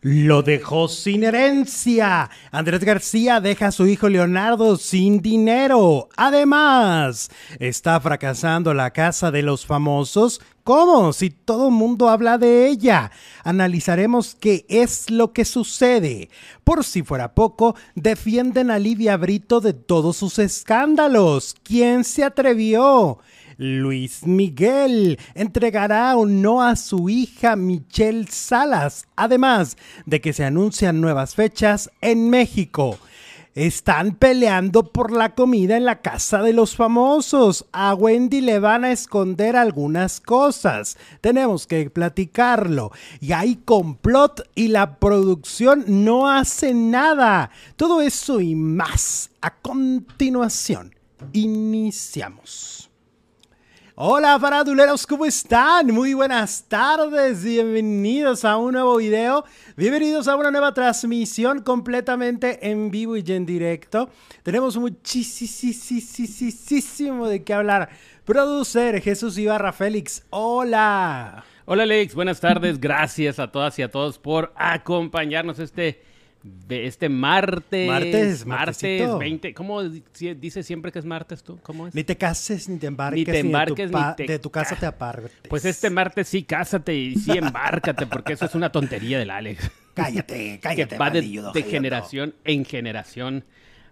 lo dejó sin herencia. Andrés García deja a su hijo Leonardo sin dinero. Además, está fracasando la casa de los famosos. ¿Cómo? Si todo el mundo habla de ella. Analizaremos qué es lo que sucede. Por si fuera poco, defienden a Livia Brito de todos sus escándalos. ¿Quién se atrevió? Luis Miguel entregará o no a su hija Michelle Salas, además de que se anuncian nuevas fechas en México. Están peleando por la comida en la casa de los famosos. A Wendy le van a esconder algunas cosas. Tenemos que platicarlo. Y hay complot y la producción no hace nada. Todo eso y más. A continuación, iniciamos. Hola faraduleros, ¿cómo están? Muy buenas tardes, bienvenidos a un nuevo video, bienvenidos a una nueva transmisión completamente en vivo y en directo. Tenemos muchísimo de qué hablar. Producer Jesús Ibarra Félix, hola. Hola Alex, buenas tardes, gracias a todas y a todos por acompañarnos este este martes. Martes, martes 20. ¿Cómo dices siempre que es martes tú? ¿Cómo es? Ni te cases, ni te embarques. Ni te embarques, ni, de, tu, casa te apartes. Pues este martes sí, cásate y sí embárcate, porque eso es una tontería del Alex. Cállate, cállate. que va de generación en generación.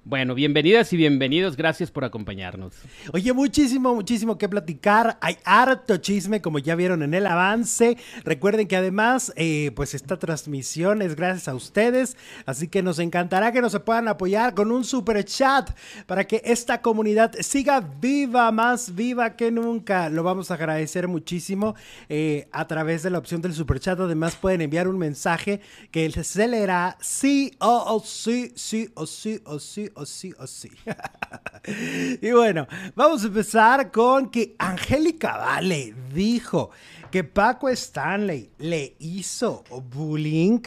Bueno, bienvenidas y bienvenidos, gracias por acompañarnos. Oye, muchísimo, muchísimo que platicar. Hay harto chisme, como ya vieron en el avance. Recuerden que además, eh, pues esta transmisión es gracias a ustedes, así que nos encantará que nos puedan apoyar con un super chat para que esta comunidad siga viva, más viva que nunca. Lo vamos a agradecer muchísimo eh, a través de la opción del super chat. Además, pueden enviar un mensaje que se leerá sí o sí, sí o sí o sí o sí, o sí. y bueno, vamos a empezar con que Angélica Vale dijo que Paco Stanley le hizo bullying.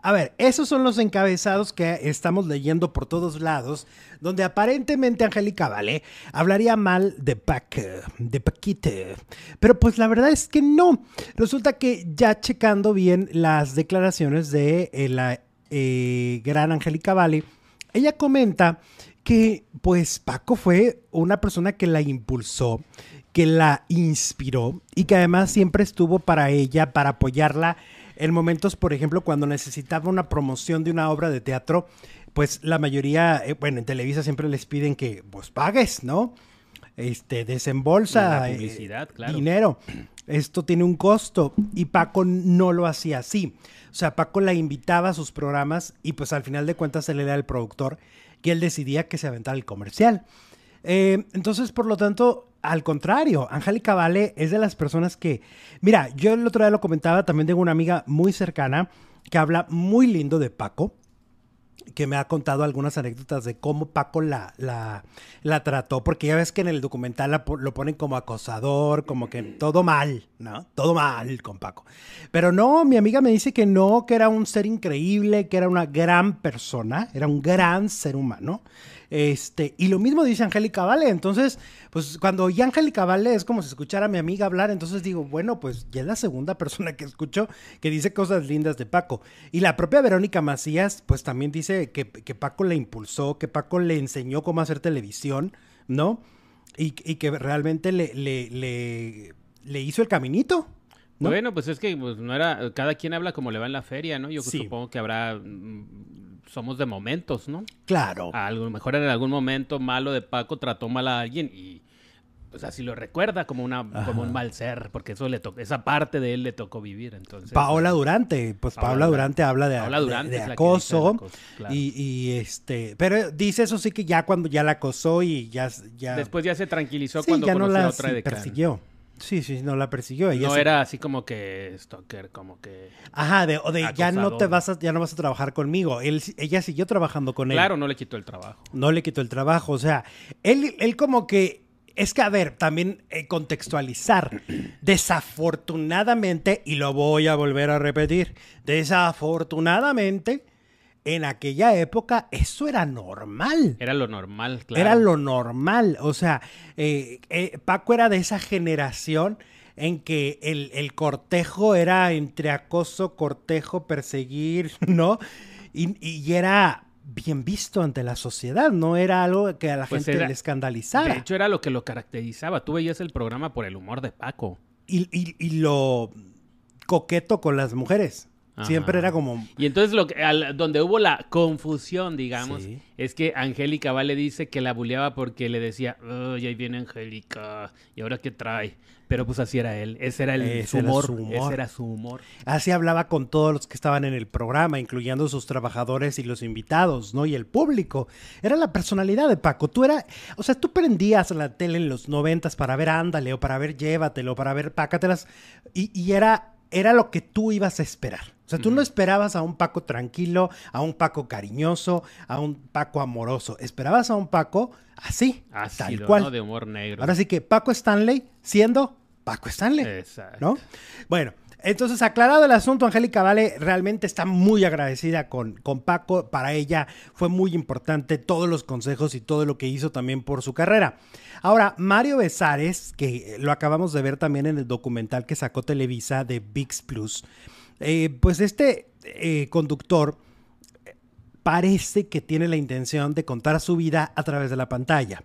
A ver, esos son los encabezados que estamos leyendo por todos lados, donde aparentemente Angélica Vale hablaría mal de Pac, de Paquite. Pero pues la verdad es que no. Resulta que ya checando bien las declaraciones de eh, la eh, gran Angélica Vale, ella comenta que pues Paco fue una persona que la impulsó, que la inspiró y que además siempre estuvo para ella, para apoyarla en momentos, por ejemplo, cuando necesitaba una promoción de una obra de teatro, pues la mayoría, eh, bueno, en Televisa siempre les piden que pues pagues, ¿no? Este, desembolsa eh, dinero. Esto tiene un costo y Paco no lo hacía así. O sea, Paco la invitaba a sus programas y pues al final de cuentas él era el productor que él decidía que se aventara el comercial. Eh, entonces, por lo tanto, al contrario, Angélica Vale es de las personas que, mira, yo el otro día lo comentaba, también tengo una amiga muy cercana que habla muy lindo de Paco que me ha contado algunas anécdotas de cómo Paco la, la, trató, porque ya ves que en el documental lo ponen como acosador, como que todo mal, ¿no? Todo mal con Paco. Pero no, mi amiga me dice que no, que era un ser increíble, que era una gran persona, era un gran ser humano. Este, y lo mismo dice Angélica Vale. Entonces, pues cuando oí Angélica Vale es como si escuchara a mi amiga hablar. Entonces digo, bueno, pues ya es la segunda persona que escucho que dice cosas lindas de Paco. Y la propia Verónica Macías, pues también dice que, Paco le impulsó, que Paco le enseñó cómo hacer televisión, ¿no? Y, que realmente le, le, le, hizo el caminito. Bueno, pues es que pues, no era, cada quien habla como le va en la feria, ¿no? Yo supongo que habrá mm, somos de momentos, ¿no? Claro. A lo mejor en algún momento malo de Paco trató mal a alguien y pues así lo recuerda como una como un mal ser, porque eso le tocó, esa parte de él le tocó vivir, entonces. Paola Durante, pues Paola, Durante, habla de, Durante acoso, y, este, pero dice eso sí que ya cuando ya la acosó y ya, ya después ya se tranquilizó cuando ya no la otra de persiguió. Sí, sí, no la persiguió. no era así como que stalker, como que. Ajá, de, o de ya no te vas a, ya no vas a trabajar conmigo. Él, ella siguió trabajando con él. Claro, no le quitó el trabajo. No le quitó el trabajo. O sea, él, él como que. Es que, a ver, también eh, contextualizar. Desafortunadamente, y lo voy a volver a repetir, desafortunadamente, en aquella época eso era normal. Era lo normal, claro. Era lo normal. O sea, eh, eh, Paco era de esa generación en que el, el cortejo era entre acoso, cortejo, perseguir, ¿no? Y, y era bien visto ante la sociedad, no era algo que a la Pues gente era- le escandalizara. De hecho, era lo que lo caracterizaba. Tú veías el programa por el humor de Paco. y, y- y lo coqueto con las mujeres. Ajá. Siempre era como... Y entonces lo que, al- donde hubo la confusión, digamos, Sí. es que Angélica Vale dice que la buleaba porque le decía, ay, ahí viene Angélica, ¿y ahora qué trae? Pero pues así era él, ese era, el, Ese su, era humor, su humor. ese era su humor. Así hablaba con todos los que estaban en el programa, incluyendo sus trabajadores y los invitados, ¿no? Y el público. Era la personalidad de Paco. Tú era, o sea, tú prendías la tele en los noventas para ver Ándale o para ver Llévatelo, para ver Pácatelas y, y era, era lo que tú ibas a esperar. O sea, tú no esperabas a un Paco tranquilo, a un Paco cariñoso, a un Paco amoroso. Esperabas a un Paco así, tal Ácido, cual. ¿no? De humor negro. Ahora sí que Paco Stanley siendo Paco Stanley. Exacto. ¿no? Bueno, entonces aclarado el asunto, Angélica Vale realmente está muy agradecida con, con Paco. Para ella fue muy importante todos los consejos y todo lo que hizo también por su carrera. Ahora, Mario Besares, que lo acabamos de ver también en el documental que sacó Televisa de VIX Plus, eh, pues este eh, conductor eh, parece que tiene la intención de contar su vida a través de la pantalla.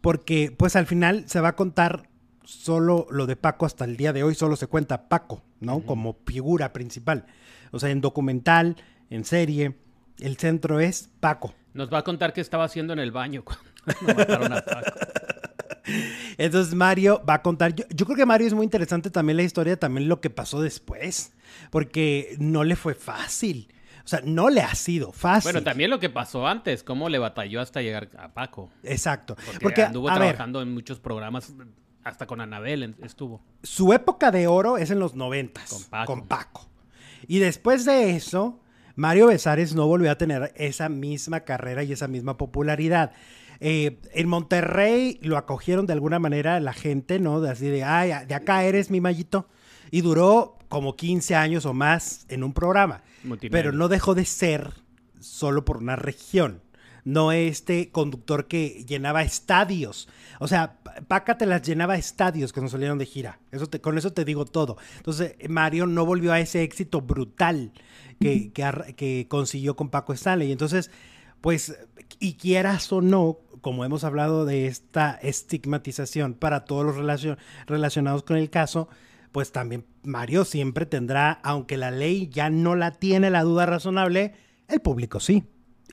Porque pues al final se va a contar solo lo de Paco hasta el día de hoy, solo se cuenta Paco, ¿no? Como figura principal. O sea, en documental, en serie, el centro es Paco. Nos va a contar qué estaba haciendo en el baño cuando mataron a Paco. Entonces Mario va a contar, yo, yo creo que Mario es muy interesante también la historia, también lo que pasó después, porque no le fue fácil. O sea, no le ha sido fácil. Bueno, también lo que pasó antes, cómo le batalló hasta llegar a Paco. Exacto. Porque, Porque, anduvo a ver, trabajando en muchos programas, hasta con Anabel estuvo. su época de oro es en los noventas. Con Paco. Con Paco. Y después de eso, Mario Besares no volvió a tener esa misma carrera y esa misma popularidad. Eh, en Monterrey lo acogieron de alguna manera la gente, ¿no? De así de, ay, de acá eres mi mallito. Y duró como 15 años o más en un programa. Pero no dejó de ser solo por una región. No este conductor que llenaba estadios. O sea, Paca te las llenaba estadios que nos salieron de gira. Eso te, con eso te digo todo. Entonces, Mario no volvió a ese éxito brutal que, que consiguió con Paco Stanley. Entonces, pues, y quieras o no, como hemos hablado de esta estigmatización para todos los relacion- relacionados con el caso, pues también Mario siempre tendrá, aunque la ley ya no la tiene la duda razonable, el público sí.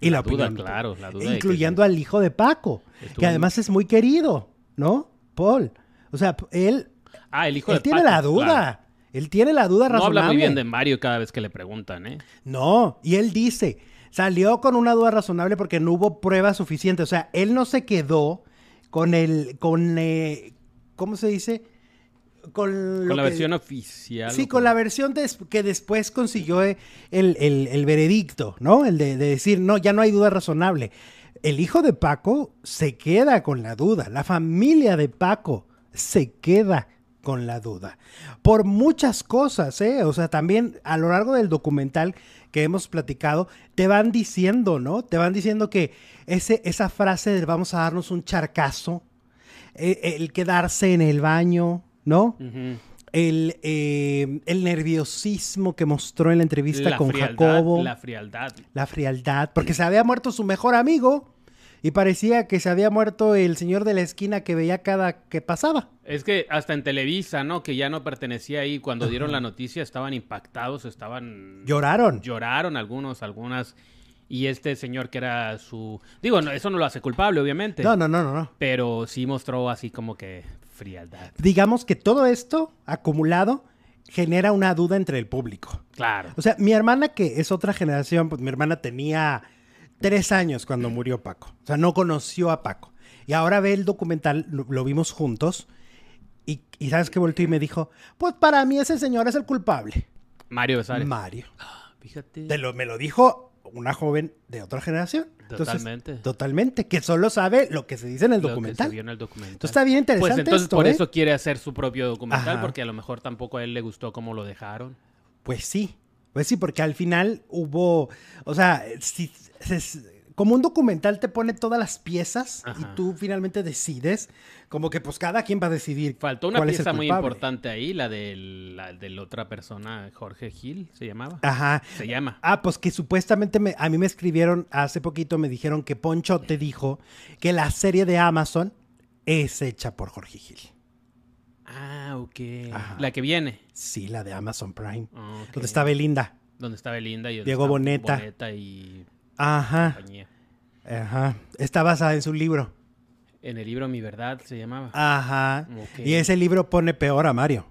Y la, La duda, opinión. claro, la duda Incluyendo al hijo de Paco, Estuvo- que además es muy querido, ¿no? Paul. O sea, él, Ah, el hijo él de tiene Paco, la duda. claro. Él tiene la duda No razonable. habla muy bien de Mario cada vez que le preguntan, ¿eh? No, y él dice, salió con una duda razonable porque no hubo pruebas suficientes. O sea, él no se quedó con el, con, eh, ¿cómo se dice? Con, Con la que- versión oficial. Sí, con la versión que después consiguió eh, el, el- el veredicto, ¿no? El de, de decir, no, ya no hay duda razonable. El hijo de Paco se queda con la duda. La familia de Paco se queda con la duda. Por muchas cosas, ¿eh? O sea, también a lo largo del documental que hemos platicado, te van diciendo, ¿no? Te van diciendo que ese, esa frase de vamos a darnos un charcazo, eh, el quedarse en el baño, ¿no? El, eh, el nerviosismo que mostró en la entrevista La con frialdad, Jacobo, La la... frialdad. frialdad, porque se había muerto su mejor amigo y parecía que se había muerto el señor de la esquina que veía cada que pasaba. Es que hasta en Televisa, ¿no? Que ya no pertenecía ahí. Cuando dieron la noticia estaban impactados, estaban... Lloraron. Lloraron algunos, algunas. Y este señor que era su... Digo, no, eso no lo hace culpable, obviamente. No, no, no, no, no. Pero sí mostró así como que frialdad. Digamos que todo esto acumulado genera una duda entre el público. Claro. O sea, mi hermana, que es otra generación, pues mi hermana tenía tres años cuando murió Paco. O sea, no conoció a Paco. Y ahora ve el documental, lo, lo vimos juntos. Y, y sabes que volteó y me dijo, pues para mí ese señor es el culpable. Mario Besares. Mario. Fíjate. Te lo, me lo dijo una joven de otra generación. Entonces, Totalmente. totalmente. Que solo sabe lo que se dice en el Lo que documental. se vio en el documental. Entonces está bien interesante Pues entonces esto, por ¿eh? eso quiere hacer su propio documental, Ajá. porque a lo mejor tampoco a él le gustó cómo lo dejaron. Pues sí, pues sí, porque al final hubo, o sea, si, como un documental te pone todas las piezas y tú finalmente decides, como que pues cada quien va a decidir. Faltó una cuál es el pieza muy importante ahí, la de la de la otra persona, Jorge Gil, se llamaba. Ajá. Se llama. Ah, pues que supuestamente me- a mí me escribieron hace poquito, me dijeron que Poncho te dijo que la serie de Amazon es hecha por Jorge Gil. Ah, ok. Ajá. La que viene. Sí, la de Amazon Prime. Ah, ok. Donde está Belinda. Donde está Belinda y Diego Boneta. Boneta y Ajá, compañía. ajá. Está basada en su libro. En el libro Mi Verdad se llamaba. Ajá. Ok. Y ese libro pone peor a Mario.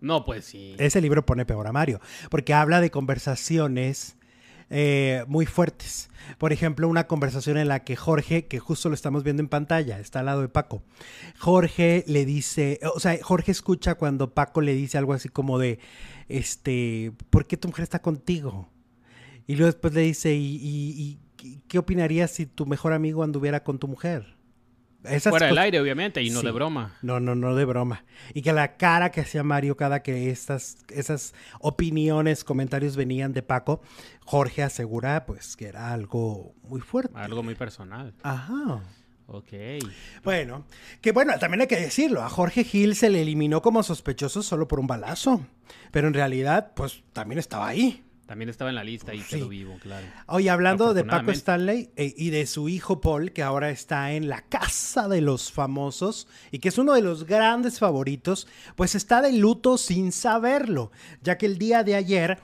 No, pues sí. Ese libro pone peor a Mario. Porque habla de conversaciones eh, muy fuertes. Por ejemplo, una conversación en la que Jorge, que justo lo estamos viendo en pantalla, está al lado de Paco. Jorge le dice, o sea, Jorge escucha cuando Paco le dice algo así como de, este, ¿por qué tu mujer está contigo? Y luego después le dice, ¿y, y- y qué opinarías si tu mejor amigo anduviera con tu mujer? Esas Fuera del aire, obviamente, y no Sí. de broma. no, no, no de broma. Y que la cara que hacía Mario cada que estas, esas opiniones, comentarios venían de Paco, Jorge asegura pues que era algo muy fuerte. Algo muy personal. Ajá. Ok. Bueno, que bueno, también hay que decirlo, a Jorge Gil se le eliminó como sospechoso solo por un balazo, pero en realidad pues también estaba ahí. También estaba en la lista y Sí. quedó vivo, claro. Oye, hablando de Paco. Stanley eh, y de su hijo Paul, que ahora está en la casa de los famosos y que es uno de los grandes favoritos, pues está de luto sin saberlo, ya que el día de ayer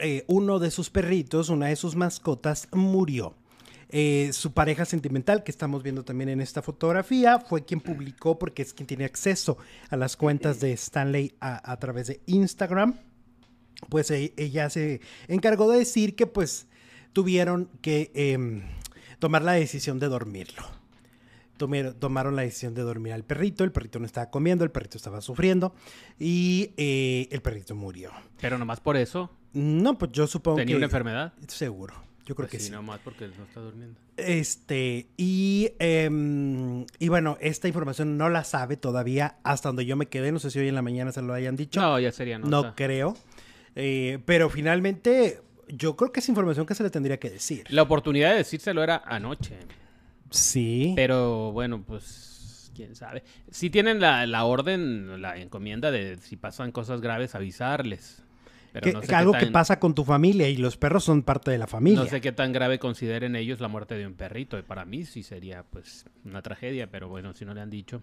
eh, uno de sus perritos, una de sus mascotas, murió. Eh, su pareja sentimental, que estamos viendo también en esta fotografía, fue quien publicó, porque es quien tiene acceso a las cuentas de Stanley a, a través de Instagram pues e- ella se encargó de decir que pues tuvieron que em, tomar la decisión de dormirlo. Tomaron la decisión de dormir al perrito, el perrito no estaba comiendo, el perrito estaba sufriendo y eh, el perrito murió. Pero nomás por eso No, pues yo supongo tenía que... una enfermedad. Seguro, yo creo Pues que sí, sí. nomás porque no está durmiendo. Este, y, em, y bueno, esta información no la sabe todavía hasta donde yo me quedé, no sé si hoy en la mañana se lo hayan dicho. No, ya sería nota. No creo. Eh, pero finalmente, yo creo que es información que se le tendría que decir. La oportunidad de decírselo era anoche. Sí. Pero bueno, pues quién sabe. Si tienen la, la orden, la encomienda de si pasan cosas graves, avisarles. Pero Que- no sé que qué algo que pasa con tu familia y los perros son parte de la familia. No sé qué tan grave consideren ellos la muerte de un perrito. Y para mí sí sería pues una tragedia, pero bueno, si no le han dicho.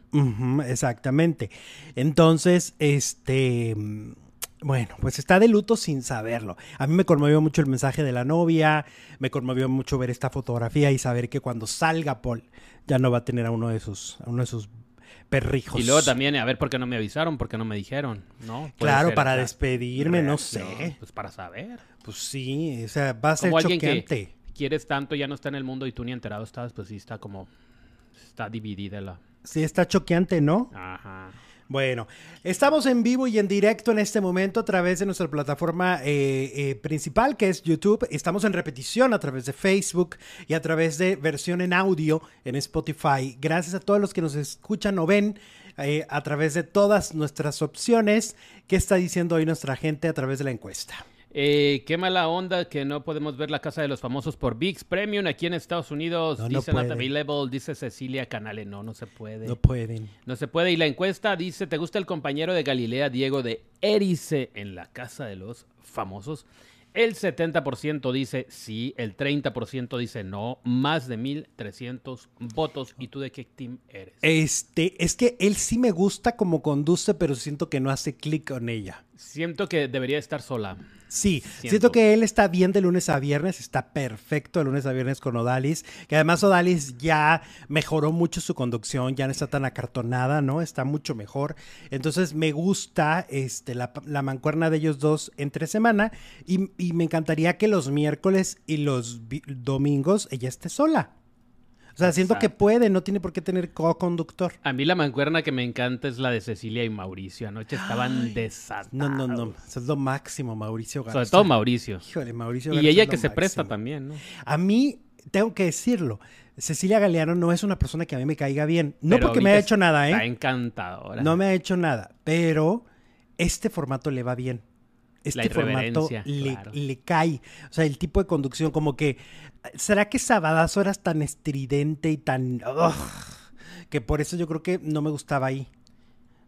Exactamente. Entonces, este, bueno, pues está de luto sin saberlo. A mí me conmovió mucho el mensaje de la novia, me conmovió mucho ver esta fotografía y saber que cuando salga Paul ya no va a tener a uno de sus, a uno de sus perrijos. Y luego también, a ver por qué no me avisaron, por qué no me dijeron, ¿no? Claro, ser para despedirme, no sé. Pues para saber. Pues sí, o sea, va a ser Como choqueante. que quieres tanto, ya no está en el mundo y tú ni enterado estabas, pues sí está como... Está dividida la... Sí, está choqueante, ¿no? Ajá. Bueno, estamos en vivo y en directo en este momento a través de nuestra plataforma eh, eh, principal que es YouTube. Estamos en repetición a través de Facebook y a través de versión en audio en Spotify. Gracias a todos los que nos escuchan o ven eh, a través de todas nuestras opciones. ¿Qué está diciendo hoy nuestra gente a través de la encuesta? Eh, qué mala onda que no podemos ver la casa de los famosos por VIX Premium aquí en Estados Unidos. No, no dice Not. Available, dice Cecilia Canale. No, no se puede. No pueden. No se puede. Y la encuesta dice, ¿te gusta el compañero de Galilea, Diego de Erice, en la casa de los famosos? El 70% dice sí, el 30% dice no, más de 1.300 votos. ¿Y tú de qué team eres? Este, es que él sí me gusta como conduce, pero siento que no hace clic con ella. Siento que debería estar sola. Sí, Siento. siento que él está bien de lunes a viernes, está perfecto de lunes a viernes con Odalis, que además Odalis ya mejoró mucho su conducción, ya no está tan acartonada, ¿no? Está mucho mejor. Entonces me gusta este, la, la mancuerna de ellos dos entre semana y, y me encantaría que los miércoles y los domingos ella esté sola. O sea, siento que puede, no tiene por qué tener co-conductor. A mí la mancuerna que me encanta es la de Cecilia y Mauricio. Anoche estaban desatados. No, no, no, eso es lo máximo, Mauricio Garza. Sobre todo Mauricio. Híjole, Mauricio Y Garza ella es que se presta también, ¿no? A mí, tengo que decirlo, Cecilia Galeano no es una persona que a mí me caiga bien. No Pero porque me ha ahorita hecho nada, Está ¿eh? encantadora. No me ha hecho nada, pero este formato le va bien. Este formato le, le, cae. O sea, el tipo de conducción, como que. ¿Será que Sabadazo eras tan estridente y tan. que por eso yo creo que no me gustaba ahí.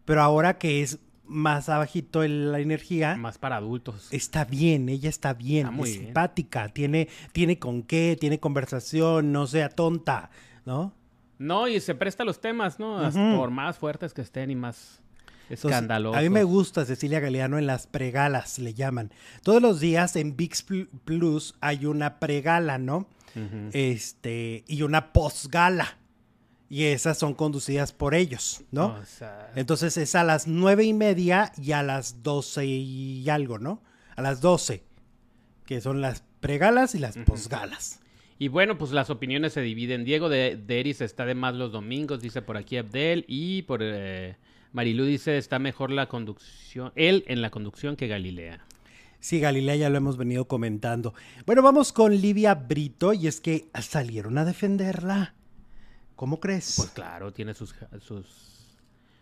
Pero ahora que es más abajito la energía. Más para adultos. Está bien, ella está bien, muy simpática, tiene, tiene con qué, tiene conversación, no sea tonta, ¿no? No, y se presta los temas, ¿no? Por más fuertes que estén y más escandalosos. a mí me gusta Cecilia Galeano en las pregalas, le llaman. Todos los días en VIX Plus hay una pregala, ¿no? Este, y una postgala y esas son conducidas por ellos, ¿no? Entonces es a las nueve y media y a las doce y algo, ¿no? A las doce, que son las pregalas y las posgalas. Y bueno, pues las opiniones se dividen. Diego de Deris está de más los domingos, dice por aquí Abdel, y por eh, Marilú dice está mejor la conducción, él en la conducción que Galilea. Sí, Galilea ya lo hemos venido comentando. Bueno, vamos con Livia Brito y es que salieron a defenderla. ¿Cómo crees? Pues claro, tiene sus, sus,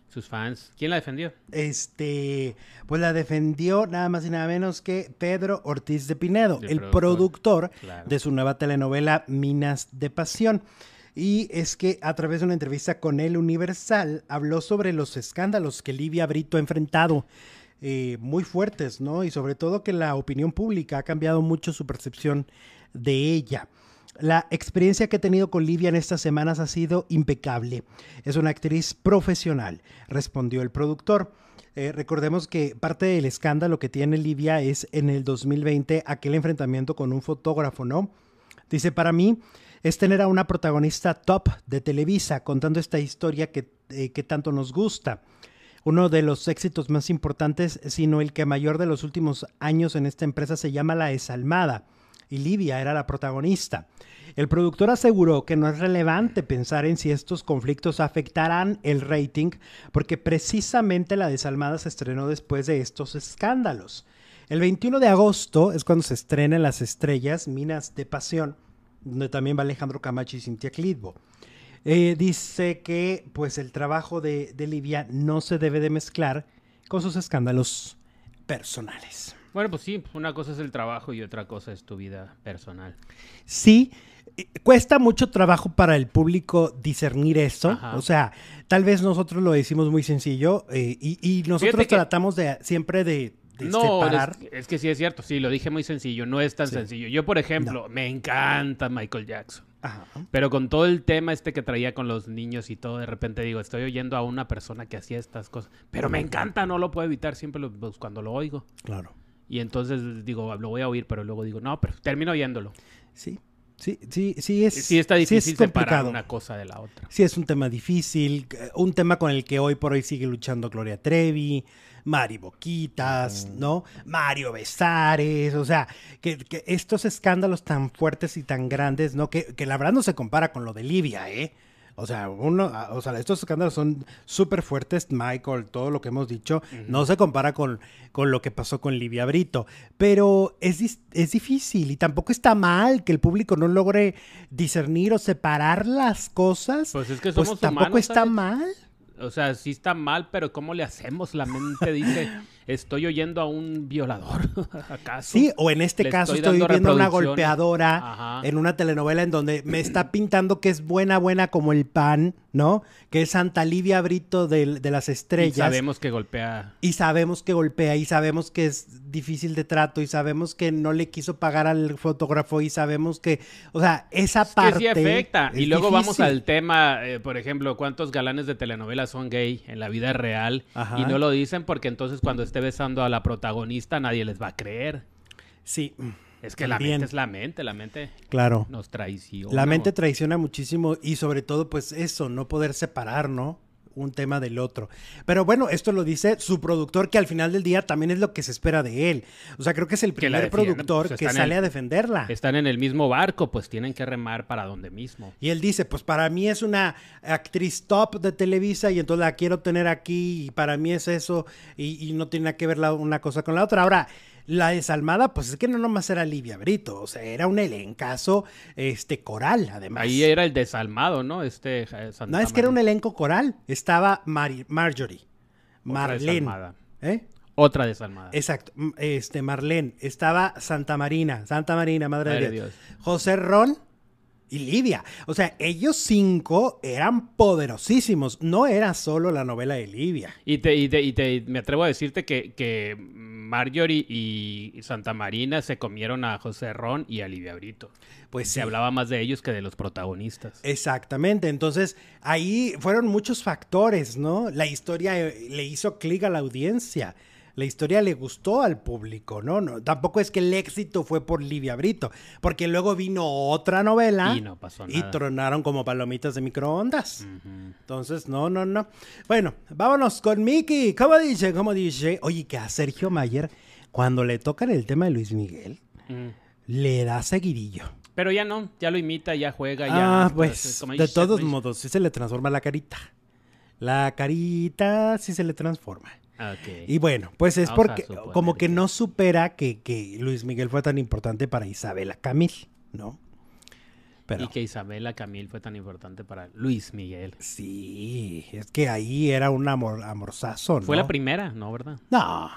sus fans. ¿Quién la defendió? Este, pues la defendió nada más y nada menos que Pedro Ortiz de Pinedo, el productor, de su nueva telenovela Minas de Pasión. Y es que a través de una entrevista con El Universal habló sobre los escándalos que Livia Brito ha enfrentado. Eh, muy fuertes, ¿no? Y sobre todo que la opinión pública ha cambiado mucho su percepción de ella. La experiencia que he tenido con Livia en estas semanas ha sido impecable. Es una actriz profesional, respondió el productor. Eh, recordemos que parte del escándalo que tiene Livia es en el 2020 aquel enfrentamiento con un fotógrafo, ¿no? Dice, para mí es tener a una protagonista top de Televisa contando esta historia que, eh, que tanto nos gusta. Uno de los éxitos más importantes, sino el que mayor de los últimos años en esta empresa se llama La Desalmada y Livia era la protagonista. El productor aseguró que no es relevante pensar en si estos conflictos afectarán el rating, porque precisamente La Desalmada se estrenó después de estos escándalos. El 21 de agosto es cuando se estrena Las Estrellas, Minas de Pasión, donde también va Alejandro Camacho y Cintia Clitbo. Eh, dice que pues el trabajo de, de Livia no se debe de mezclar con sus escándalos personales. Bueno, pues sí, una cosa es el trabajo y otra cosa es tu vida personal. Sí, cuesta mucho trabajo para el público discernir eso. O sea, tal vez nosotros lo decimos muy sencillo eh, y, nosotros tratamos de siempre de, no, Es, que sí es cierto, sí, lo dije muy sencillo, no es tan sencillo. Yo, por ejemplo, me encanta Michael Jackson. Pero con todo el tema este que traía con los niños y todo, de repente digo, estoy oyendo a una persona que hacía estas cosas. Pero me encanta, no lo puedo evitar siempre pues, cuando lo oigo. Claro. Y entonces digo, lo voy a oír, pero luego digo, no, pero termino oyéndolo. Sí. Sí, sí, sí es. Sí está difícil separar una cosa de la otra. Sí es un tema difícil, un tema con el que hoy por hoy sigue luchando Gloria Trevi, Mari Boquitas, ¿no? Mario Besares, o sea, que, estos escándalos tan fuertes y tan grandes, ¿no? Que, que la verdad no se compara con lo de Livia, ¿eh? O sea, uno, o sea, estos escándalos son súper fuertes, Michael, todo lo que hemos dicho, no se compara con, con lo que pasó con Livia Brito, pero es, es difícil y tampoco está mal que el público no logre discernir o separar las cosas. Pues es que pues somos tampoco está mal. O sea, sí está mal, pero ¿cómo le hacemos? La mente dice, estoy oyendo a un violador, ¿acaso? Sí, o en este caso estoy, viendo a una golpeadora en una telenovela en donde me está pintando que es buena, buena como el pan, ¿no? Que es Santa Livia Brito de, de las estrellas. Y sabemos que golpea. Y sabemos que golpea, y sabemos que es difícil de trato, y sabemos que no le quiso pagar al fotógrafo, y sabemos que, o sea, esa parte... Que sí afecta. Y luego vamos al tema, eh, por ejemplo, ¿cuántos galanes de telenovela son gay en la vida real? Y no lo dicen porque entonces cuando esté besando a la protagonista nadie les va a creer. Sí. Es que la mente es la mente, la mente claro. nos traiciona. La mente traiciona muchísimo y sobre todo pues eso, no poder separar, ¿no? un tema del otro. Pero bueno, esto lo dice su productor, que al final del día también es lo que se espera de él. O sea, creo que es el primer productor pues, que sale a defenderla. Están en el mismo barco, pues tienen que remar para donde mismo. Y él dice, pues para mí es una actriz top de Televisa y entonces la quiero tener aquí y para mí es eso y, y no tiene nada que ver la, una cosa con la otra. Ahora, la desalmada, pues es que no nomás era Livia Brito, o sea, era un elencazo este, coral, además. Ahí era el desalmado, ¿no? Este, eh, no, es que era un elenco coral. Estaba Marjorie, Marlene. ¿Eh? otra desalmada. Exacto. Este, Marlene. Estaba Santa Marina. Santa Marina, madre, Madre de de Dios. Dios. José Ron y Lidia. O sea, ellos cinco eran poderosísimos. No era solo la novela de Lidia. Y, te, y, te- y te- me atrevo a decirte que, que Marjorie y Santa Marina se comieron a José Ron y a Livia Brito. Pues Se sí. hablaba más de ellos que de los protagonistas. Exactamente, entonces ahí fueron muchos factores, ¿no? La historia eh, le hizo clic a la audiencia, la historia le gustó al público, ¿no? no tampoco es que el éxito fue por Livia Brito, porque luego vino otra novela Y no pasó y nada. tronaron como palomitas de microondas. Entonces, no, no, no. Bueno, vámonos con Miki. ¿Cómo dice? ¿Cómo dice? Oye, que a Sergio Mayer, cuando le tocan el tema de Luis Miguel, Mm. le da seguidillo. Pero ya no, ya lo imita, ya juega, ya. Ah, pues, como de todos pues, modos, sí se le transforma la carita. La carita sí se le transforma. Ok. Y bueno, pues es Vamos porque como que no supera que, que Luis Miguel fue tan importante para Isabela Camil, ¿no? Pero Y que Isabela Camil fue tan importante para Luis Miguel. sí, es que ahí era un amor, amorzazo, ¿no? Fue la primera, ¿no? ¿Verdad? No,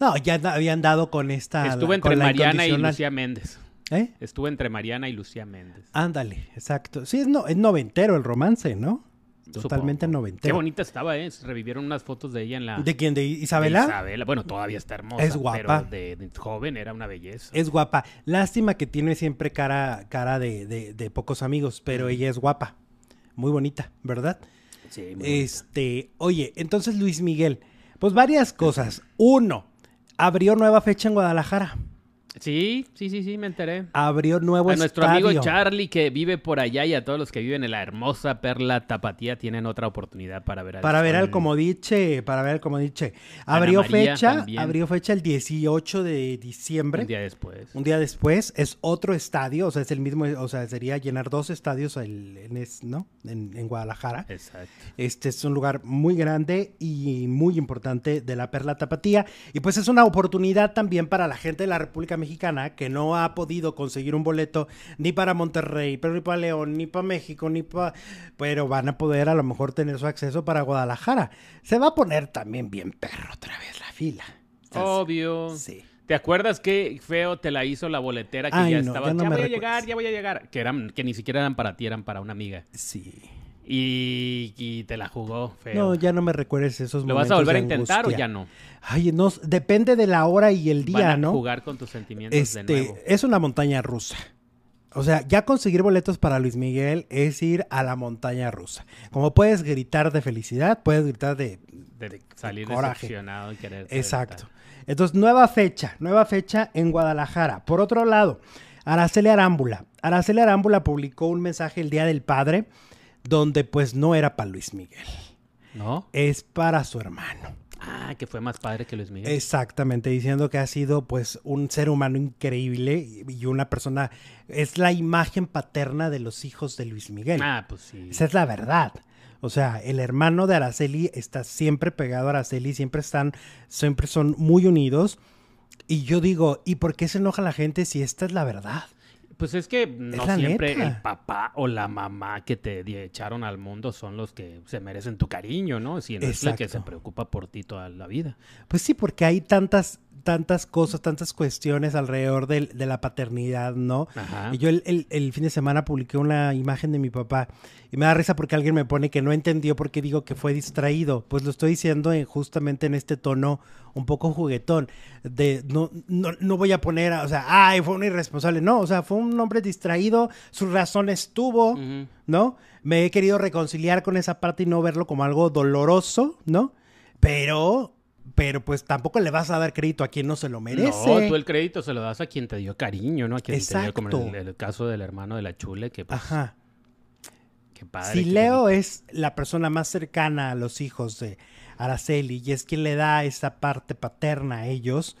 no, ya habían dado con esta... Estuvo entre Mariana y. Lucía Méndez. ¿Eh? Estuvo entre Mariana y Lucía Méndez. Ándale, exacto. Sí, es, no, es noventero el romance, ¿no? Totalmente Supongo. noventero. Qué bonita estaba, ¿eh? Revivieron unas fotos de ella en la... ¿De quién? ¿De de Isabela? Isabela. Bueno, todavía está hermosa. Es guapa. Pero de, de joven era una belleza. Es guapa. Lástima que tiene siempre cara, cara de, de- de pocos amigos, pero ella es guapa. Muy bonita, ¿verdad? Sí, muy bonita. Este, oye, entonces Luis Miguel, pues varias cosas. Uno, abrió nueva fecha en Guadalajara. Sí, sí, sí, sí, me enteré. Abrió nuevo a nuestro estadio. amigo Charlie que vive por allá y a todos los que viven en la hermosa perla tapatía tienen otra oportunidad para ver al Para ver al comodiche, para ver al comodiche. Abrió fecha, también. abrió fecha el 18 de diciembre. Un día después. Un día después es otro estadio, o sea, es el mismo, o sea, sería llenar dos estadios en, es- ¿no? en, en Guadalajara. Exacto. Este es un lugar muy grande y muy importante de la Perla Tapatía. Y pues es una oportunidad también para la gente de la República Mexicana que no ha podido conseguir un boleto ni para Monterrey, pero ni para León, ni para México, ni para... Pero van a poder a lo mejor tener su acceso para Guadalajara. Se va a poner también bien perro otra vez la fila. Obvio. Sí. ¿Te acuerdas qué feo te la hizo la boletera que Ay, ya no, estaba? ya no ya voy a llegar, ya voy a llegar. Que eran, que ni siquiera eran para ti, eran para una amiga. Sí. Y, y te la jugó feo. No, ya no me recuerdes esos ¿Lo momentos vas a volver a de intentar o ya no? Ay, no, depende de la hora y el Van día, a ¿no? jugar con tus sentimientos de Este, nuevo. es una montaña rusa. O sea, ya conseguir boletos para Luis Miguel es ir a la montaña rusa. Como puedes gritar de felicidad, puedes gritar de... De salir coraje. decepcionado y querer. Exacto. Entonces, nueva fecha, nueva fecha en Guadalajara. Por otro lado, Araceli Arámbula. Araceli Arámbula publicó un mensaje el Día del Padre donde pues no era para Luis Miguel, ¿No? es para su hermano. Ah, que fue más padre que Luis Miguel. Exactamente, diciendo que ha sido pues un ser humano increíble y una persona, es la imagen paterna de los hijos de Luis Miguel. Ah, pues sí. Esa es la verdad. O sea, el hermano de Araceli está siempre pegado a Araceli, siempre están, siempre son muy unidos. Y yo digo, ¿y por qué se enoja la gente si esta es la verdad? Pues es que no la siempre neta. el papá o la mamá que te echaron al mundo son los que se merecen tu cariño, ¿no? Si no es el que se preocupa por ti toda la vida. Pues sí, porque hay tantas, tantas cosas, tantas cuestiones alrededor del- de, la paternidad, ¿no? Ajá. Y yo el, el- el fin de semana publiqué una imagen de mi papá y me da risa porque alguien me pone que no entendió por qué digo que fue distraído. Pues lo estoy diciendo en- justamente en este tono un poco juguetón. De no, no, no voy a poner, a- o sea, ay, fue un irresponsable. No, o sea, fue un hombre distraído, sus razones tuvo, Ujú. ¿no? Me he querido reconciliar con esa parte y no verlo como algo doloroso, ¿no? Pero, pero pues tampoco le vas a dar crédito a quien no se lo merece. No, tú el crédito se lo das a quien te dio cariño, ¿no? A quien te dio, como en Exacto. el, el caso del hermano de la chule, que pues, Ajá. qué padre. Si qué Leo bonito. es la persona más cercana a los hijos de Araceli y es quien le da esa parte paterna a ellos,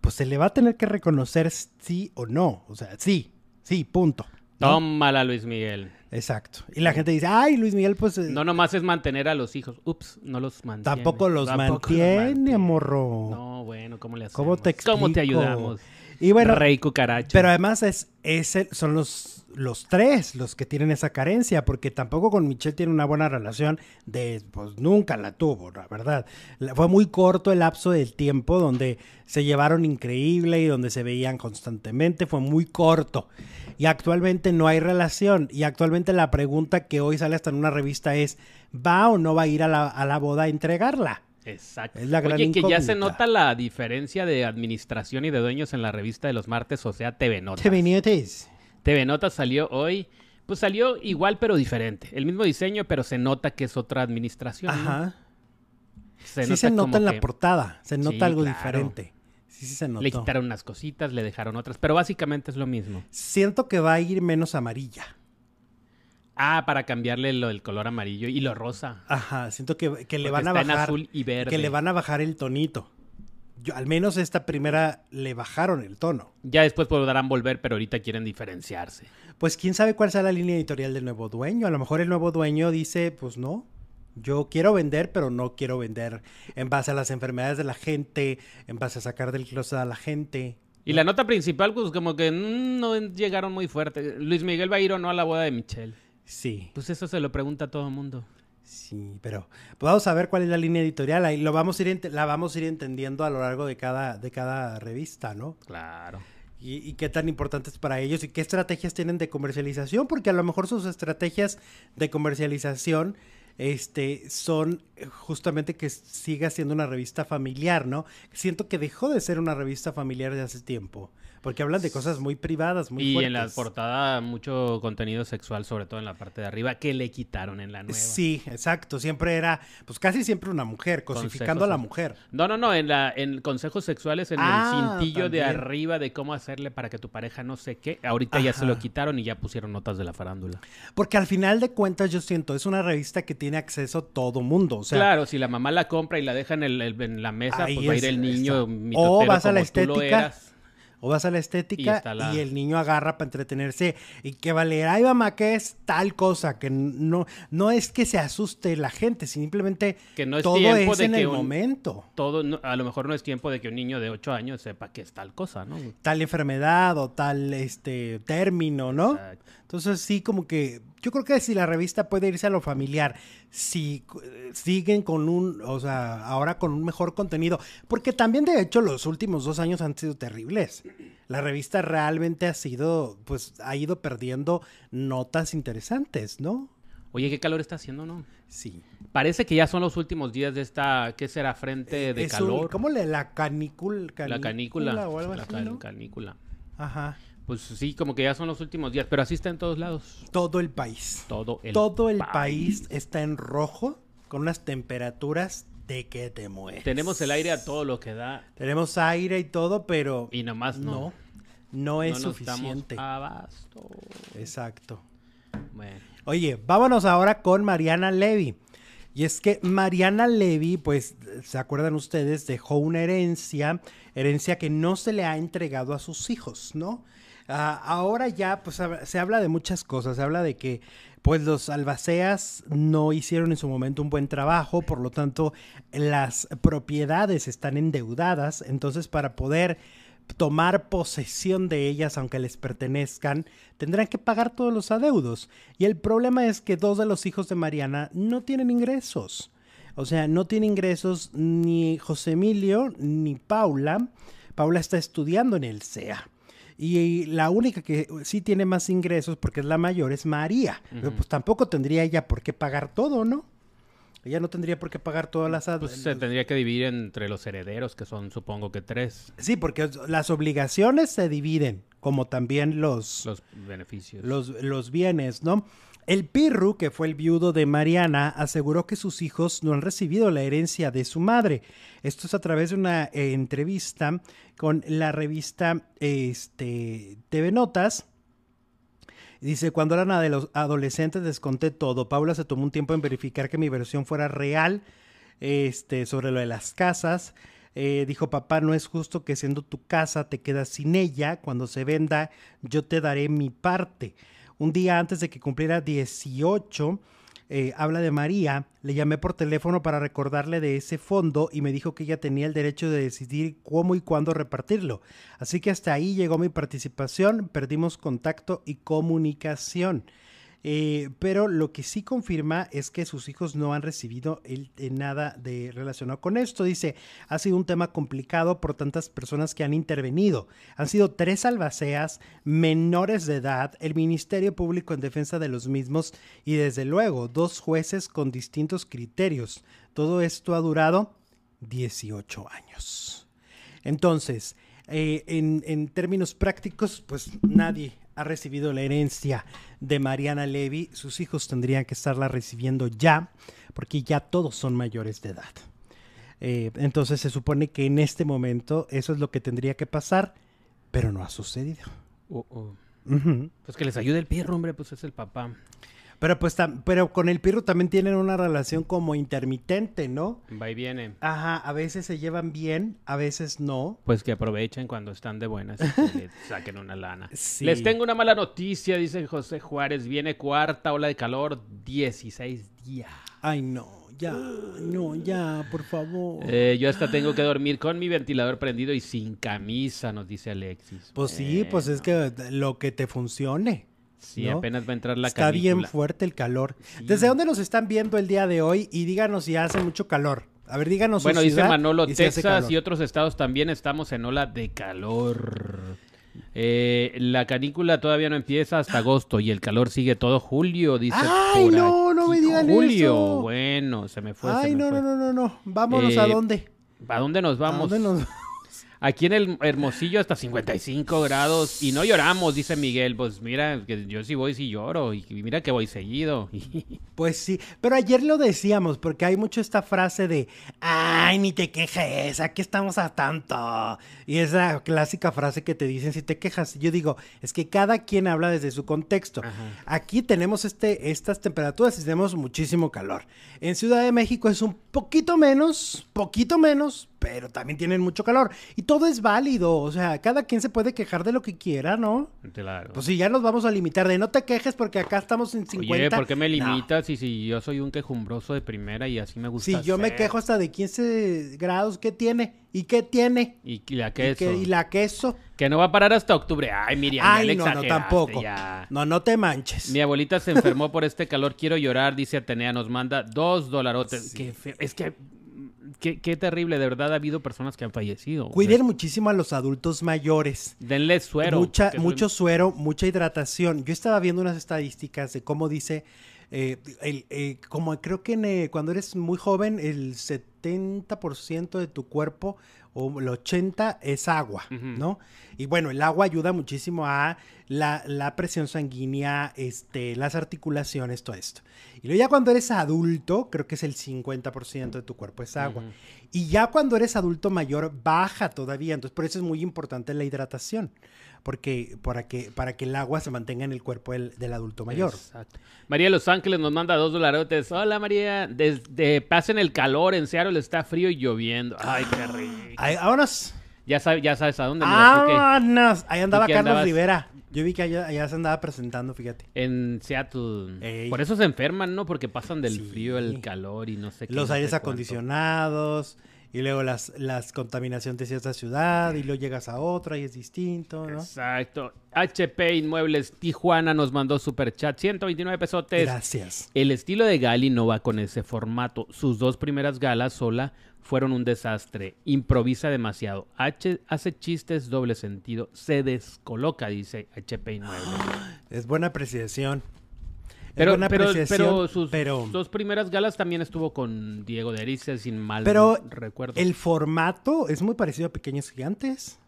pues se le va a tener que reconocer sí o no. O sea, sí, sí, punto. Tómala, Luis Miguel. Exacto. Y la gente dice, ay, Luis Miguel, pues eh, No nomás es mantener a los hijos. Ups, no los mantiene. tampoco los mantiene, amorro. No, bueno, ¿cómo le hacemos? ¿Cómo te ¿Cómo te explico? ayudamos? Y bueno, Rey cucaracha. pero además es, es el- son los, los tres los que tienen esa carencia, porque tampoco con Michelle tiene una buena relación de, pues nunca la tuvo, la verdad. La- Fue muy corto el lapso del tiempo donde se llevaron increíble y donde se veían constantemente, fue muy corto. Y actualmente no hay relación. Y actualmente la pregunta que hoy sale hasta en una revista es, ¿va o no va a ir a la, a la boda a entregarla? Exacto. Es la gran Oye, que ya se nota la diferencia de administración y de dueños en la revista de los martes, o sea, TV Notas. TV Notas salió hoy, pues salió igual pero diferente. El mismo diseño, pero se nota que es otra administración. ¿no? Ajá. Se sí se nota en la portada, se nota Sí, algo claro. diferente. Sí, sí se notó. Le quitaron unas cositas, le dejaron otras, pero básicamente es lo mismo. Siento que va a ir menos amarilla. Ah, para cambiarle lo del color amarillo y lo rosa. Ajá, siento que, que le van a en bajar. azul y verde. Que le van a bajar el tonito. Yo, al menos esta primera le bajaron el tono. Ya después podrán volver, pero ahorita quieren diferenciarse. Pues quién sabe cuál será la línea editorial del nuevo dueño. A lo mejor el nuevo dueño dice, pues no. Yo quiero vender, pero no quiero vender en base a las enfermedades de la gente, en base a sacar del closet a la gente. Y la nota principal, pues como que mm, no llegaron muy fuerte. Luis Miguel va a ir o no a la boda de Michelle. Sí. Pues eso se lo pregunta a todo el mundo. Sí, pero pues vamos a ver cuál es la línea editorial. Ahí lo vamos a ir la vamos a ir entendiendo a lo largo de cada, de cada revista, ¿no? Claro. Y, y qué tan importante es para ellos y qué estrategias tienen de comercialización, porque a lo mejor sus estrategias de comercialización este, son justamente que siga siendo una revista familiar, ¿no? Siento que dejó de ser una revista familiar de hace tiempo, porque hablan de cosas muy privadas, muy y fuertes. en la portada mucho contenido sexual, sobre todo en la parte de arriba, que le quitaron en la nueva. Sí, exacto. Siempre era, pues casi siempre una mujer, cosificando a la mujer. No, no, no, en la en consejos sexuales en Ah, el cintillo de arriba de cómo hacerle para que tu pareja no sé qué. Ahorita ya se lo quitaron y ya pusieron notas de la farándula. Porque al final de cuentas yo siento, es una revista que tiene acceso todo mundo. O sea, claro, si la mamá la compra y la deja en, el- en la mesa, pues va a ir el niño O vas a la como tú lo estética, eras. O vas a la estética y, el niño agarra para entretenerse y que vale, ay mamá, que es tal cosa, que no, no es que se asuste la gente, simplemente Que no es todo tiempo es de en que el un- momento. Todo, no- a lo mejor no es tiempo de que un niño de 8 años sepa que es tal cosa, ¿no? Tal enfermedad o tal este término, ¿no? Exacto. Entonces sí, como que yo creo que si la revista puede irse a lo familiar, si eh, siguen con un, o sea, ahora con un mejor contenido, porque también de hecho los últimos dos años han sido terribles. La revista realmente ha sido, pues ha ido perdiendo notas interesantes, ¿no? Oye, qué calor está haciendo, ¿no? Sí. Parece que ya son los últimos días de esta, ¿qué será? Frente de Es un- calor. ¿Cómo le la canícula? la canícula. o algo la así, can- ¿no? canícula. Ajá. Pues sí, como que ya son los últimos días, pero así está en todos lados. Todo el país. Todo el Todo el país está en rojo con unas temperaturas de que te mueres. Tenemos el aire a todo lo que da Tenemos aire y todo, pero y nomás no. no, no es no nos suficiente. abasto. Exacto. Bueno, Oye, vámonos ahora con Mariana Levy. Y es que Mariana Levy, pues, ¿se acuerdan ustedes? Dejó una herencia, herencia que no se le ha entregado a sus hijos, ¿no? Ah, ahora ya, pues, se habla de muchas cosas. Se habla de que, pues, los albaceas no hicieron en su momento un buen trabajo, por lo tanto, las propiedades están endeudadas. Entonces, para poder tomar posesión de ellas, aunque les pertenezcan, tendrán que pagar todos los adeudos. Y el problema es que dos de los hijos de Mariana no tienen ingresos. O sea, no tiene ingresos ni José Emilio ni Paula. Paula está estudiando en el CEA. Y la única que sí tiene más ingresos, porque es la mayor, es María. Pero pues tampoco tendría ella por qué pagar todo, ¿no? Ella no tendría por qué pagar todas las... pues se tendría que dividir entre los herederos, que son supongo que tres, Sí, porque las obligaciones se dividen, como también los, los beneficios. los, los bienes, ¿no? El Pirru, que fue el viudo de Mariana, aseguró que sus hijos no han recibido la herencia de su madre. Esto es a través de una eh, entrevista con la revista este, TV Notas. Dice, cuando eran ado- adolescentes les conté todo. Paula se tomó un tiempo en verificar que mi versión fuera real este, sobre lo de las casas. Eh, dijo, papá, no es justo que siendo tu casa te quedas sin ella. Cuando se venda, yo te daré mi parte. Un día antes de que cumpliera 18, eh, habla de María. Le llamé por teléfono para recordarle de ese fondo y me dijo que ella tenía el derecho de decidir cómo y cuándo repartirlo. Así que hasta ahí llegó mi participación, perdimos contacto y comunicación. Eh, pero lo que sí confirma es que sus hijos no han recibido eh, nada de relacionado con esto. Dice, ha sido un tema complicado por tantas personas que han intervenido. Han sido tres albaceas menores de edad, el Ministerio Público en defensa de los mismos y desde luego dos jueces con distintos criterios. Todo esto ha durado 18 años. Entonces, eh, en términos prácticos, pues nadie ha recibido la herencia de Mariana Levy, sus hijos tendrían que estarla recibiendo ya, porque ya todos son mayores de edad. Eh, entonces se supone que en este momento eso es lo que tendría que pasar, pero no ha sucedido. Uh, uh. Pues que les ayude el perro, hombre, pues es el papá. Pero pues pero con el pirro también tienen una relación como intermitente, ¿no? Va y viene. Ajá, a veces se llevan bien, a veces no. Pues que aprovechen cuando están de buenas y le saquen una lana. Les tengo una mala noticia, dice José Juárez. Viene cuarta ola de calor, 16 días. Ay, no. Ya, no, ya, por favor. Eh, yo hasta tengo que dormir con mi ventilador prendido y sin camisa, nos dice Alexis. Pues sí, pues es que lo que te funcione. Sí, apenas va a entrar la Está bien fuerte el calor. ¿Desde dónde nos están viendo el día de hoy? Y díganos si hace mucho calor. A ver, díganos. Bueno, dice Manolo, Texas y otros estados también estamos en ola de calor. Eh, la canícula todavía no empieza hasta agosto y el calor sigue todo julio, dice. Ay, no, no me digan julio. Bueno, se me fue. Ay, no, no, no, no, no. Vámonos a eh, dónde. ¿A dónde nos vamos? ¿A dónde nos vamos? Aquí en el Hermosillo hasta 55 grados y no lloramos, dice Miguel. Pues mira, que yo sí voy, sí lloro y mira que voy seguido. Pues sí, pero ayer lo decíamos porque hay mucho esta frase de, ay, ni te quejes, aquí estamos a tanto. Y esa clásica frase que te dicen si te quejas. Yo digo, es que cada quien habla desde su contexto. Aquí tenemos este, estas temperaturas y tenemos muchísimo calor. En Ciudad de México es un poquito menos, poquito menos, pero también tienen mucho calor. Y todo es válido, o sea, cada quien se puede quejar de lo que quiera, ¿no? Claro. Pues si ya nos vamos a limitar de no te quejes porque acá estamos en 50. Oye, ¿por qué me limitas? Y si yo soy un quejumbroso de primera y así me gusta Si yo me quejo hasta de 15 grados, ¿qué tiene? ¿Y qué tiene? Y, la queso. ¿Y, la queso. Que no va a parar hasta octubre. Ay, Miriam, Ay, no, no, tampoco. No, no te manches. Mi abuelita se enfermó por este calor. Quiero llorar, dice Atenea. Nos manda dos dolarotes. Es que Qué, terrible, de verdad ha habido personas que han fallecido. Cuiden muchísimo a los adultos mayores. Denle suero. Mucha, mucho suero, mucha hidratación. Yo estaba viendo unas estadísticas de cómo dice, eh, eh, como creo que eh, cuando eres muy joven, el 70% de tu cuerpo o el 80% es agua, ¿no? Y bueno, el agua ayuda muchísimo a la, presión sanguínea, este, las articulaciones, todo esto. Y luego ya cuando eres adulto, creo que es el 50% de tu cuerpo es agua. Y ya cuando eres adulto mayor, baja todavía. Entonces, por eso es muy importante la hidratación. Porque para que, para que el agua se mantenga en el cuerpo del, adulto mayor. Exacto. María de Los Ángeles nos manda dos dolarotes. Hola María, desde pasen el calor, en Seattle está frío y lloviendo. Ay, qué rico. Ay, vámonos. Ya, sabes, ya sabes a dónde. Vámonos. Ahí andaba Carlos Rivera. Yo vi que allá, se andaba presentando, fíjate. En Seattle. Por eso se enferman, ¿no? Porque pasan del frío al calor y no sé qué. Los aires acondicionados y luego las, las contaminaciones de cierta ciudad y luego llegas a otra y es distinto, ¿no? Exacto. HP Inmuebles Tijuana nos mandó super chat, 129 pesotes. Gracias. El estilo de Gali no va con ese formato. Sus dos primeras galas sola fueron un desastre. Improvisa demasiado. H hace chistes doble sentido. Se descoloca, dice HP Inmuebles. Es buena apreciación. Pero, pero, sus dos primeras galas también estuvo con Diego de Erice, sin mal pero recuerdo. El formato es muy parecido a Pequeños Gigantes.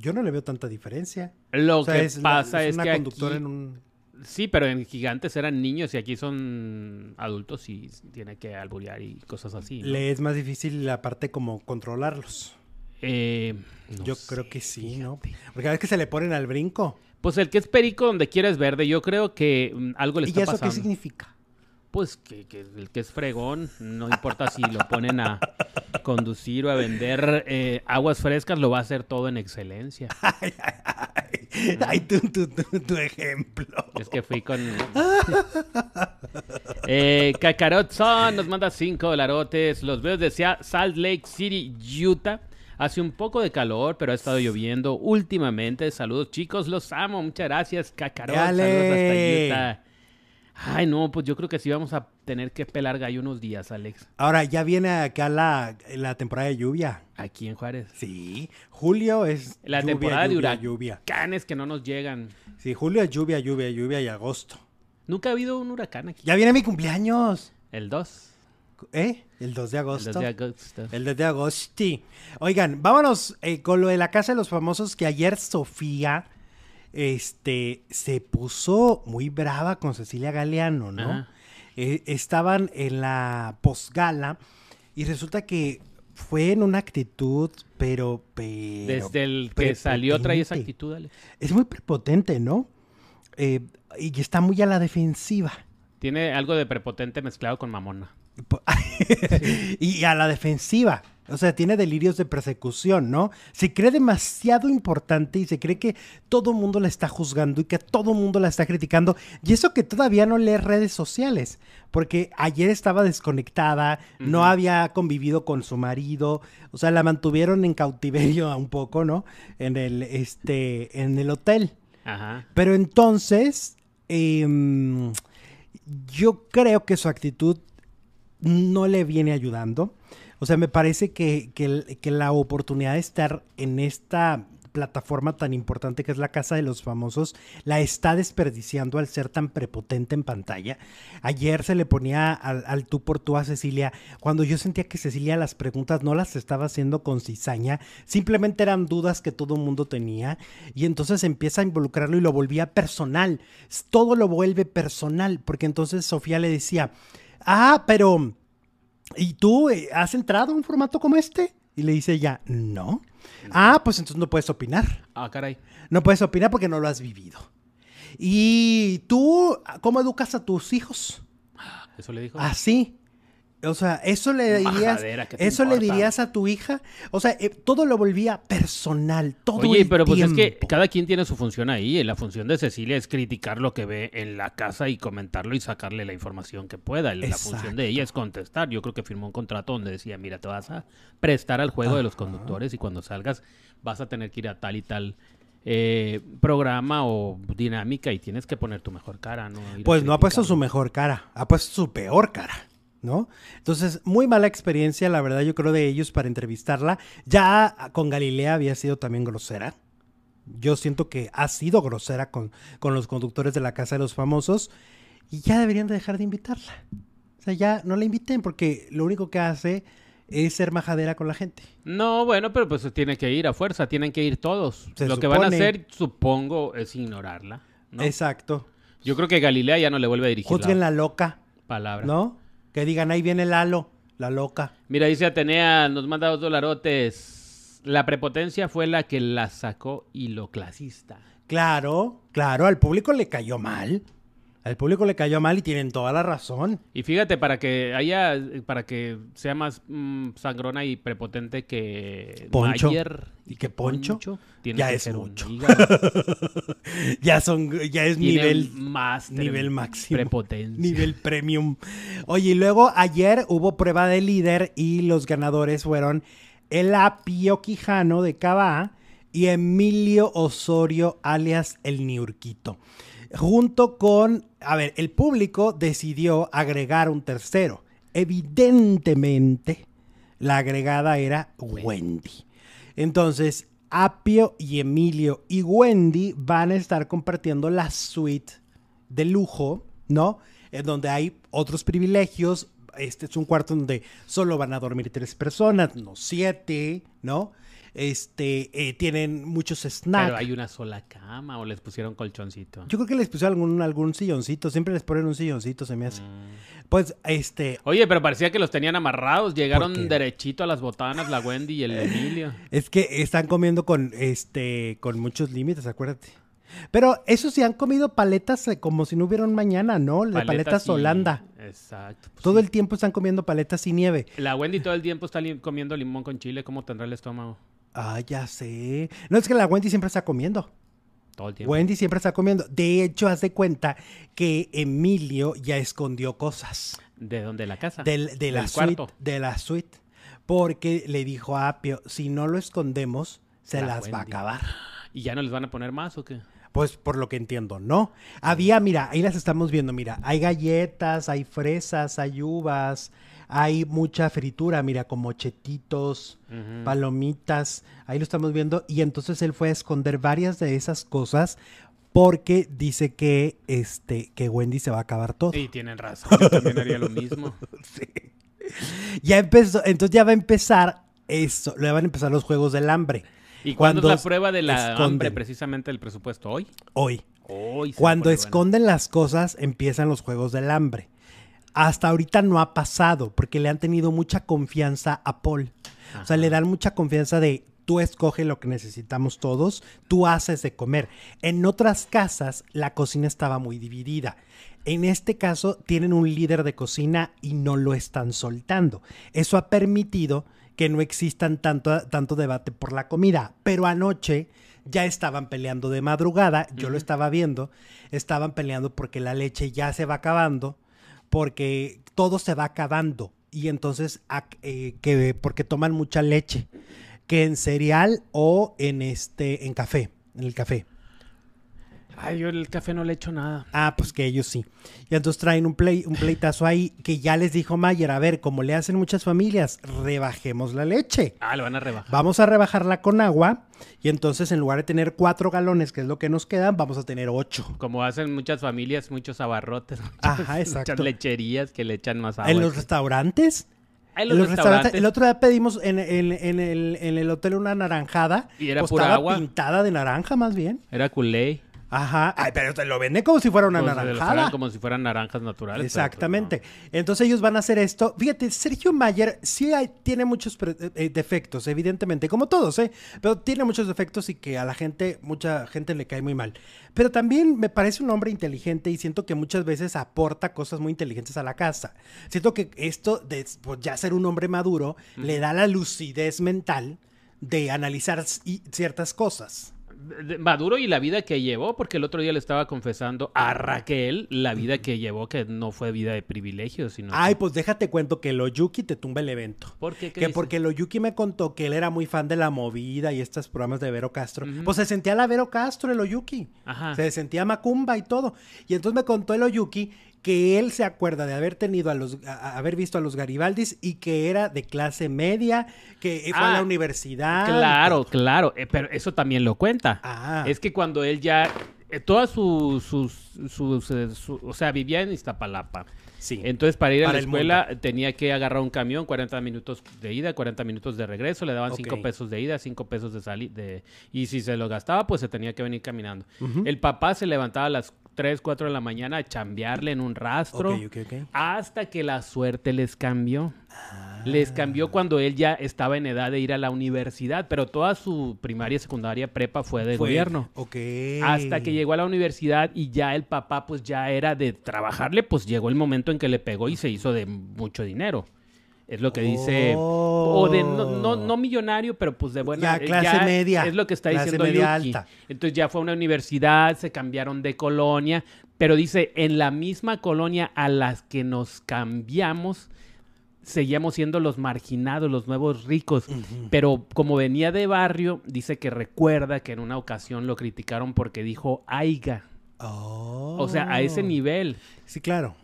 Yo no le veo tanta diferencia. Lo que pasa es, que aquí... en un Sí, pero en Gigantes eran niños y aquí son adultos y tiene que alburear y cosas así. Le es más difícil la parte como controlarlos. Eh, Yo creo que sí, ¿no? Porque a veces que se le ponen al brinco. Pues el que es perico donde quiera es verde. Yo creo que mm, algo le está pasando. ¿Y eso qué significa? Pues que, el que es fregón, no importa si lo ponen a conducir o a vender eh, aguas frescas, lo va a hacer todo en excelencia. Ay, ay, ay. tu, tu, tu, ejemplo. Es que fui con... Eh, Son nos manda 5 dolarotes. Los veo desde Salt Lake City, Utah. Hace un poco de calor, pero ha estado lloviendo últimamente. Saludos, chicos. Los amo. Muchas gracias. Dale. Saludos hasta Utah. Ay, no, pues yo creo que sí vamos a tener que pelar gallo unos días, Alex. Ahora, ya viene acá la, la temporada de lluvia. Aquí en Juárez. Sí, julio es La lluvia, temporada de huracanes lluvia. que no nos llegan. Sí, julio es lluvia, lluvia, lluvia y agosto. Nunca ha habido un huracán aquí. Ya viene mi cumpleaños. El 2. ¿Eh? El 2 de El agosto. 2 de agosto. El 2 de agosto. Oigan, vámonos eh, con lo de la casa de los famosos que ayer Sofía este, se puso muy brava con Cecilia Galeano, ¿no? Eh, estaban en la posgala y resulta que fue en una actitud, pero, pero Desde el que salió trae esa actitud, Alex. Es muy prepotente, ¿no? Eh, y está muy a la defensiva. Tiene algo de prepotente mezclado con mamona. y a la defensiva. O sea, tiene delirios de persecución, ¿no? Se cree demasiado importante y se cree que todo el mundo la está juzgando y que todo el mundo la está criticando. Y eso que todavía no lee redes sociales, porque ayer estaba desconectada, no había convivido con su marido, o sea, la mantuvieron en cautiverio un poco, ¿no? En el, este, en el hotel. Ajá. Pero entonces, em, yo creo que su actitud no le viene ayudando. O sea, me parece que, que la oportunidad de estar en esta plataforma tan importante que es la Casa de los Famosos, la está desperdiciando al ser tan prepotente en pantalla. Ayer se le ponía al, al tú por tú a Cecilia, cuando yo sentía que Cecilia las preguntas no las estaba haciendo con cizaña, simplemente eran dudas que todo el mundo tenía, y entonces empieza a involucrarlo y lo volvía personal. Todo lo vuelve personal, porque entonces Sofía le decía, ah, pero... ¿Y tú eh, has entrado a un formato como este? Y le dice ella, no. Ah, pues entonces no puedes opinar. Ah, caray. No puedes opinar porque no lo has vivido. ¿Y tú cómo educas a tus hijos? Eso le dijo. Así. O sea, eso le dirías, Majadera, ¿qué te eso le dirías a tu hija. O sea, eh, todo lo volvía personal, todo Oye, el pero pues es que tiempo. cada quien tiene su función ahí. y La función de Cecilia es criticar lo que ve en la casa y comentarlo y sacarle la información que pueda. La función de ella es contestar. Yo creo que firmó un contrato donde decía, mira, te vas a prestar al juego de los conductores y cuando salgas vas a tener que ir a tal y tal eh, programa o dinámica y tienes que poner tu mejor cara, ¿no? Ir Pues no ha puesto su mejor cara, ha puesto su peor cara, ¿no? Entonces, muy mala experiencia, la verdad, yo creo, de ellos para entrevistarla. Ya con Galilea había sido también grosera. Yo siento que ha sido grosera con, con los conductores de la Casa de los Famosos y ya deberían de dejar de invitarla. O sea, ya no la inviten porque lo único que hace es ser majadera con la gente. No, bueno, pero pues tiene que ir a fuerza, tienen que ir todos. Se Lo que van a hacer, supongo, es ignorarla. ¿no? Exacto. Yo creo que Galilea ya no le vuelve a dirigir Juzguen la loca, palabra. ¿no? Que digan, ahí viene Lalo, la loca. Mira, dice Atenea, nos manda dos dolarotes. La prepotencia fue la que la sacó y lo clasista. Claro, claro, al público le cayó mal. Al público le cayó mal y tienen toda la razón. Y fíjate, para que haya, para que sea más mm, sangrona y prepotente que Poncho. Mayer ¿Y que Poncho? tiene Ya es mucho. ya son, ya es Tiene nivel, máster nivel máximo. Prepotencia. nivel premium. Oye, y luego ayer hubo prueba de líder y los ganadores fueron el Apio Quijano de Cabá y Emilio Osorio alias el Niurquito. Junto con, a ver, el público decidió agregar un tercero. Evidentemente, la agregada era Wendy. Entonces, Apio y Emilio y Wendy van a estar compartiendo la suite de lujo, ¿no? En donde hay otros privilegios. Este es un cuarto donde solo van a dormir tres personas, no siete, ¿no? Este, eh, tienen muchos snacks. Pero hay una sola cama o les pusieron colchoncito. Yo creo que les pusieron algún, algún silloncito. Siempre les ponen un silloncito, se me hace. Mm. Pues, este, Oye, pero parecía que los tenían amarrados. Llegaron derechito a las botanas, la Wendy y el Emilio. Es que están comiendo con este con muchos límites, acuérdate. Pero eso sí han comido paletas eh, como si no hubiera un mañana, ¿no? De paletas, Holanda. Exacto. pues Todo sí. el tiempo están comiendo paletas y nieve. La Wendy todo el tiempo está li- comiendo limón con chile. ¿Cómo tendrá el estómago? Ah, ya sé. No es que la Wendy siempre está comiendo. Todo el tiempo. Wendy siempre está comiendo. De hecho, haz de cuenta que Emilio ya escondió cosas ¿De dónde? ¿De la casa? del- de, la suite, cuarto. de la suite. Porque le dijo a Apio, si no lo escondemos, se La las va a acabar. ¿Y ya no les van a poner más o qué? Pues por lo que entiendo, no. Había, mira, ahí las estamos viendo, mira, hay galletas, hay fresas, hay uvas, hay mucha fritura, mira, como chetitos, Ujú. palomitas, ahí lo estamos viendo. Y entonces él fue a esconder varias de esas cosas porque dice que, este, que Wendy se va a acabar todo. Y tienen razón, yo también haría lo mismo. Ya empezó, entonces ya va a empezar eso, le van a empezar los juegos del hambre. ¿Y cuándo es Cuando la prueba de la esconden. hambre precisamente del presupuesto? ¿Hoy? Hoy. Hoy. Cuando esconden las cosas, empiezan los juegos del hambre. Hasta ahorita no ha pasado porque le han tenido mucha confianza a Paul. O sea, le dan mucha confianza de tú escoge lo que necesitamos todos, tú haces de comer. En otras casas la cocina estaba muy dividida. En este caso tienen un líder de cocina y no lo están soltando. Eso ha permitido que no existan tanto, tanto debate por la comida. Pero anoche ya estaban peleando de madrugada, yo lo estaba viendo, estaban peleando porque la leche ya se va acabando, porque todo se va acabando y entonces eh, que porque toman mucha leche, que en cereal o en este en café, en el café. Ay, yo el café no le echo nada. Ah, pues que ellos sí. Y entonces traen un, play, un pleitazo ahí que ya les dijo Mayer, a ver, como le hacen muchas familias, rebajemos la leche. Ah, lo van a rebajar. Vamos a rebajarla con agua y entonces en lugar de tener cuatro galones, que es lo que nos quedan, vamos a tener ocho. Como hacen muchas familias, muchos abarrotes, muchas, Ajá, muchas exacto. lecherías que le echan más agua. En los restaurantes, Ah, en en los, los restaurantes, restaurantes. el otro día pedimos en, en- en el, en el hotel una naranjada. ¿Y era pura agua? pintada de naranja más bien. Era culé. Ajá. Ay, pero te lo venden como si fuera una Pues, naranjada. eran como si fueran naranjas naturales. pero, pues, Exactamente. Entonces ellos van a hacer esto. Fíjate, Sergio Mayer sí hay- tiene muchos pre- eh, defectos, evidentemente, como todos, ¿eh? Pero tiene muchos defectos y que a la gente, mucha gente le cae muy mal. Pero también me parece un hombre inteligente y siento que muchas veces aporta cosas muy inteligentes a la casa. Siento que esto de pues, ya ser un hombre maduro le da la lucidez mental de analizar ciertas cosas. Maduro y la vida que llevó, porque el otro día le estaba confesando a Raquel la vida que llevó, que no fue vida de privilegios, sino... Ay, pues déjate cuento que lo Yuki te tumba el evento. ¿Por qué? ¿Qué Que dice? porque lo Yuki me contó que él era muy fan de la movida y estos programas de Vero Castro. Pues se sentía la Vero Castro, el Oyuki. Ajá. Se sentía Macumba y todo. Y entonces me contó el Oyuki que él se acuerda de haber tenido a los, a- a haber visto a los Garibaldis y que era de clase media, que fue a Ah, la universidad. Claro, claro, eh, pero eso también lo cuenta. Ah. Es que cuando él ya, eh, todas sus, sus, sus, eh, su- o sea, vivía en Iztapalapa. Sí. Entonces, para ir a la el escuela tenía que agarrar un camión, 40 minutos de ida, 40 minutos de regreso, le daban Ok. 5 pesos de ida, 5 pesos de salida. De... Y si se lo gastaba, pues se tenía que venir caminando. El papá se levantaba a las 3, 4 de la mañana a chambearle en un rastro. Hasta que la suerte les cambió. Les cambió cuando él ya estaba en edad de ir a la universidad, pero toda su primaria, secundaria, prepa fue de Fue- gobierno. Ok. Hasta que llegó a la universidad y ya el papá pues ya era de trabajarle, pues llegó el momento en que le pegó y se hizo de mucho dinero. Es lo que dice. O de no, no, no millonario, pero pues de buena. Ya, clase media, Es lo que está clase diciendo media Yuki. alta. Entonces ya fue a una universidad, se cambiaron de colonia, pero dice, en la misma colonia a las que nos cambiamos, seguíamos siendo los marginados, los nuevos ricos. Pero como venía de barrio, dice que recuerda que en una ocasión lo criticaron porque dijo aiga. Oh. O sea, a ese nivel. Sí, claro.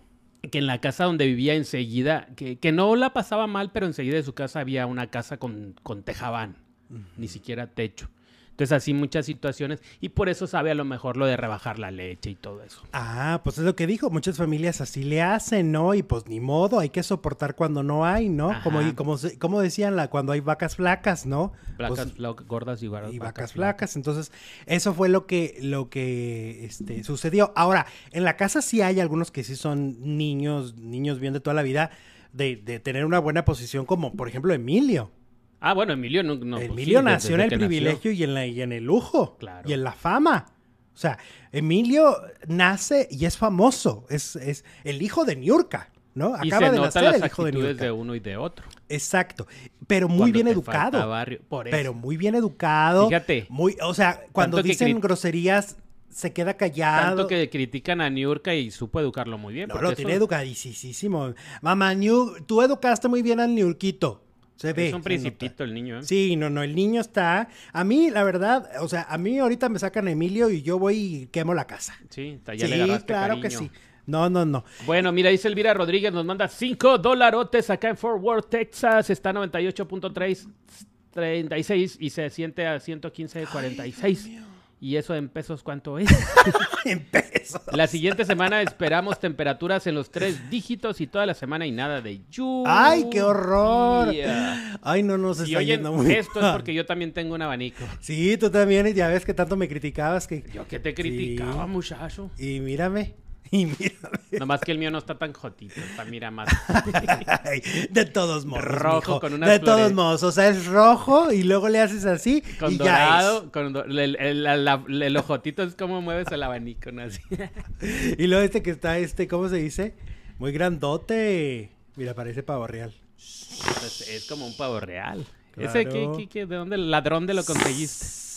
Que en la casa donde vivía enseguida, que, que no la pasaba mal, pero enseguida de su casa había una casa con, con tejabán, ni siquiera techo. Entonces así muchas situaciones y por eso sabe a lo mejor lo de rebajar la leche y todo eso. Ah, pues es lo que dijo, muchas familias así le hacen, ¿no? Y pues ni modo, hay que soportar cuando no hay, ¿no? Ajá. Como, como, como decían la, cuando hay vacas flacas, ¿no? Placas Pues, gordas y, y vacas flacas. Entonces, eso fue lo que, lo que este, sucedió. Ahora, en la casa sí hay algunos que sí son niños, niños bien de toda la vida, de, de tener una buena posición, como por ejemplo Emilio. Ah, bueno, Emilio no. no, pues Emilio sí, desde- nació en el privilegio y en, la, y en el lujo. Claro. Y en la fama. O sea, Emilio nace y es famoso. Es, es el hijo de Niurka, ¿no? Y Acaba se de notan nacer las el hijo de Niurka. de uno y de otro. Exacto, pero muy Cuando bien educado. barrio. Por eso. Pero muy bien educado. Fíjate. Muy, o sea, cuando dicen groserías, se queda callado. Tanto que critican a Niurka y supo educarlo muy bien. No, lo eso tiene educadísimo. Mamá, New, tú educaste muy bien al Niurquito. Se ve. Es un principito el niño, ¿eh? Sí, no, no, el niño está. A mí, la verdad, o sea, a mí ahorita me sacan a Emilio y yo voy y quemo la casa. Sí, ya sí, le agarraste claro que sí. No, no, no. Bueno, mira, dice Elvira Rodríguez, nos manda 5 dolarotes acá en Fort Worth, Texas. Está 98.336 y se siente a 115.46. ¿Y eso en pesos cuánto es? En pesos. La siguiente semana esperamos temperaturas en los tres dígitos y toda la semana y nada de lluvia. ¡Ay, qué horror! Ay, no, no se Si está oyen yendo muy esto es porque yo también tengo un abanico. Sí, tú también, y ya ves que tanto me criticabas que... Yo que te criticaba, muchacho. Y mírame, y mírame. Nomás que el mío no está tan jotito, está mira más. De todos modos, Rojo mijo. con unas De todos modos, o sea, es rojo y luego le haces así Con y dorado, con do- el, el- la- el ojotito es como mueves el abanico, ¿no? Así. Y luego este que está, este, ¿cómo se dice? Muy grandote. Mira, parece pavo real. es, es como un pavo real. Claro. Ese, ¿qué, qué, qué- de dónde, ladrón de lo conseguiste?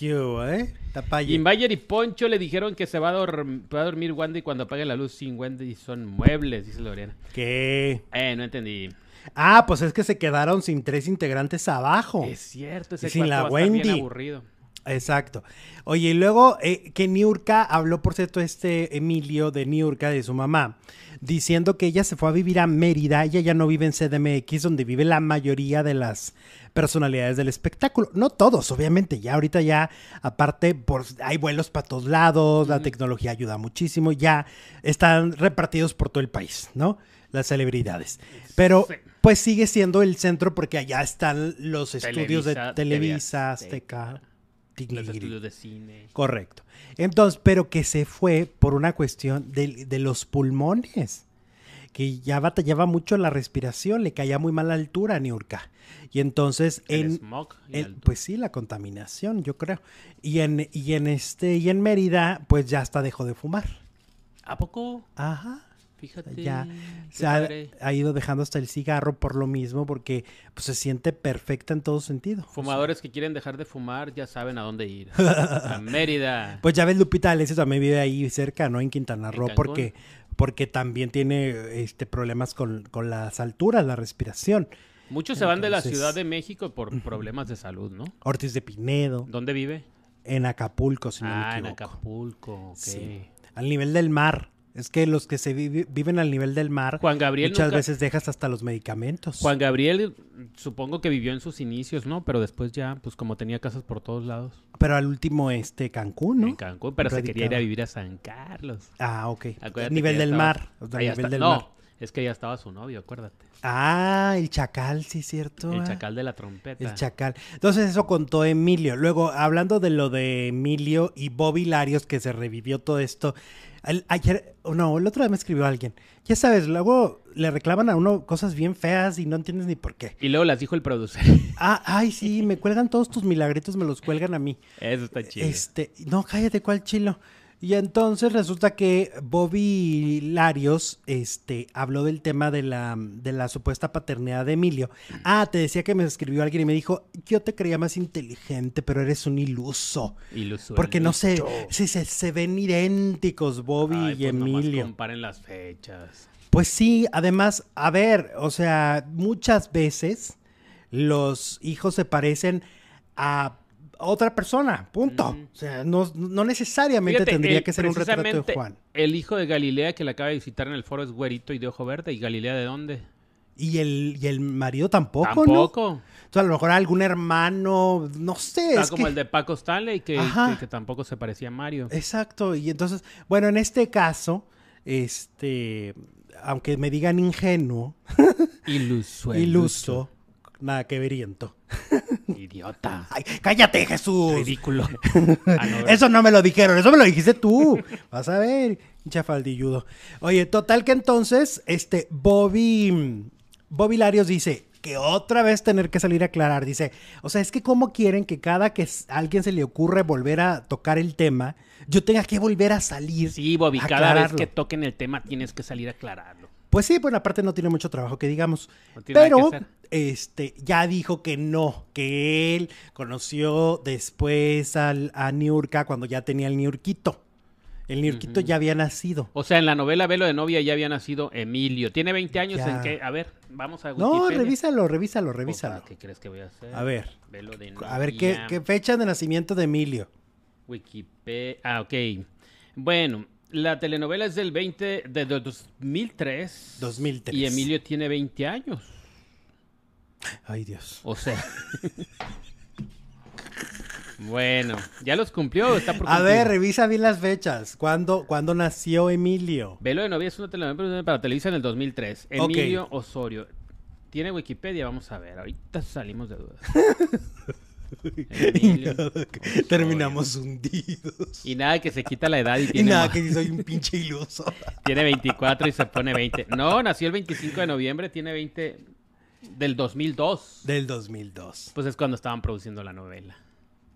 ¿Qué hubo, eh? Y Poncho le dijeron que se va a, dorm- va a dormir Wendy cuando apague la luz sin Wendy son muebles, dice Lorena. ¿Qué? Eh, no entendí. Ah, pues es que se quedaron sin tres integrantes abajo. Es cierto, ese Y sin la va a estar bien Wendy. aburrido. Exacto. Oye, y luego eh, que Niurka habló, por cierto, este Emilio de Niurka, de su mamá, diciendo que ella se fue a vivir a Mérida, ella ya no vive en CDMX, donde vive la mayoría de las personalidades del espectáculo. No todos, obviamente, ya ahorita ya, aparte, por, hay vuelos para todos lados, la tecnología ayuda muchísimo, ya están repartidos por todo el país, ¿no? Las celebridades. Pero, Sí. pues sigue siendo el centro porque allá están los estudios de Televisa, Azteca. Los estudios de cine. Correcto. Entonces, pero que se fue por una cuestión de, de los pulmones, que ya batallaba mucho la respiración, le caía muy mal la altura a Niurka. Y entonces, El en, smog y en- el- pues sí, la contaminación, yo creo. Y en, y en este, y en Mérida, pues ya hasta dejó de fumar. ¿A poco? Ajá. Fíjate. Ya se ha, ha ido dejando hasta el cigarro por lo mismo, porque pues, se siente perfecta en todo sentido. Fumadores que quieren dejar de fumar ya saben a dónde ir. A Mérida. Pues ya ves, Lupita Alessio también vive ahí cerca, ¿no? En Quintana ¿En Roo, Cancún? porque, porque también tiene este, problemas con, con las alturas, la respiración. Muchos se van de la Ciudad de México por problemas de salud, ¿no? Ortiz de Pinedo, ¿Dónde vive? en Acapulco, si no ah, me en equivoco. Acapulco. ok. Sí. Al nivel del mar. Es que los que se viven al nivel del mar, Juan Gabriel muchas nunca- veces dejas hasta los medicamentos. Juan Gabriel, supongo que vivió en sus inicios, ¿no? Pero después ya, pues como tenía casas por todos lados. Pero al último, este, Cancún, ¿no? En Cancún, pero se quería ir a vivir a San Carlos. Ah, ok. Acuérdate nivel del estaba- mar. o sea, nivel está- del no, mar. es que ya estaba su novio, acuérdate. Ah, el chacal, sí, cierto. El chacal de la trompeta. El chacal. Entonces eso contó Emilio. Luego, hablando de lo de Emilio y Bobby Larios, que se revivió todo esto. El- ayer, no, el otro día me escribió alguien. Ya sabes, luego le reclaman a uno cosas bien feas y no entiendes ni por qué. Y luego las dijo el productor. Ah, ay, sí, me cuelgan todos tus milagritos, me los cuelgan a mí. Eso está chido. Este, no, cállate, ¿cuál chilo? Y entonces resulta que Bobby Larios este, habló del tema de la, de la supuesta paternidad de Emilio. Ah, te decía que me escribió alguien y me dijo, yo te creía más inteligente, pero eres un iluso. Iluso, Porque no iluso. se, se, se ven idénticos Bobby Ay, y pues nomás Emilio. comparen las fechas. Pues sí, además, a ver, o sea, muchas veces los hijos se parecen a otra persona, punto. O sea, no, no necesariamente Fíjate, tendría el- que ser un retrato de Juan. El hijo de Galilea que la acaba de visitar en el foro es güerito y de ojo verde. ¿Y Galilea de dónde? Y el, y el marido tampoco, ¿no? Tampoco. O sea, a lo mejor algún hermano, no sé. Está es como que- el de Paco Stanley, que- que tampoco se parecía a Mario. Exacto, y entonces, bueno, en este caso, este, aunque me digan ingenuo, Iluso. iluso, nada que veriento. Idiota. Ay, cállate, Jesús. Ridículo. Ah, no, Eso no me lo dijeron, eso me lo dijiste tú. Vas a ver, hincha faldilludo. Oye, total que entonces, este, Bobby, Bobby Larios dice que otra vez tener que salir a aclarar. Dice, o sea, es que cómo quieren que cada que a alguien se le ocurre volver a tocar el tema, yo tenga que volver a salir. Sí, Bobby, a cada vez que toquen el tema tienes que salir a aclararlo. Pues sí, bueno, aparte no tiene mucho trabajo que digamos. No pero que este ya dijo que no, que él conoció después al, a Niurka cuando ya tenía el Niurquito. El Niurquito ya había nacido. O sea, en la novela Velo de novia ya había nacido Emilio. Tiene 20 años Ya. en que... A ver, vamos a No, Wikipedia. revísalo, revísalo, Opa, revísalo. ¿Qué crees que voy a hacer? A ver, Velo de a ver qué, novia. qué fecha de nacimiento de Emilio. Wikipedia. Ah, ok. Bueno, la telenovela es del 20 de, de 2003. 2003. Y Emilio tiene 20 años. Ay, Dios. O sea. bueno, ya los cumplió. Está por A ver, revisa bien las fechas. ¿Cuándo, cuándo nació Emilio? Velo de novia es una telenovela para Televisa en el 2003. Ok. Emilio Osorio. Tiene Wikipedia, vamos a ver. Ahorita salimos de dudas. Terminamos hundidos. Y nada que se quita la edad y Y tiene, nada, más. que soy un pinche iluso. tiene 24 y se pone 20. No, nació el 25 de noviembre, tiene 20 del 2002. Del 2002. Pues es cuando estaban produciendo la novela.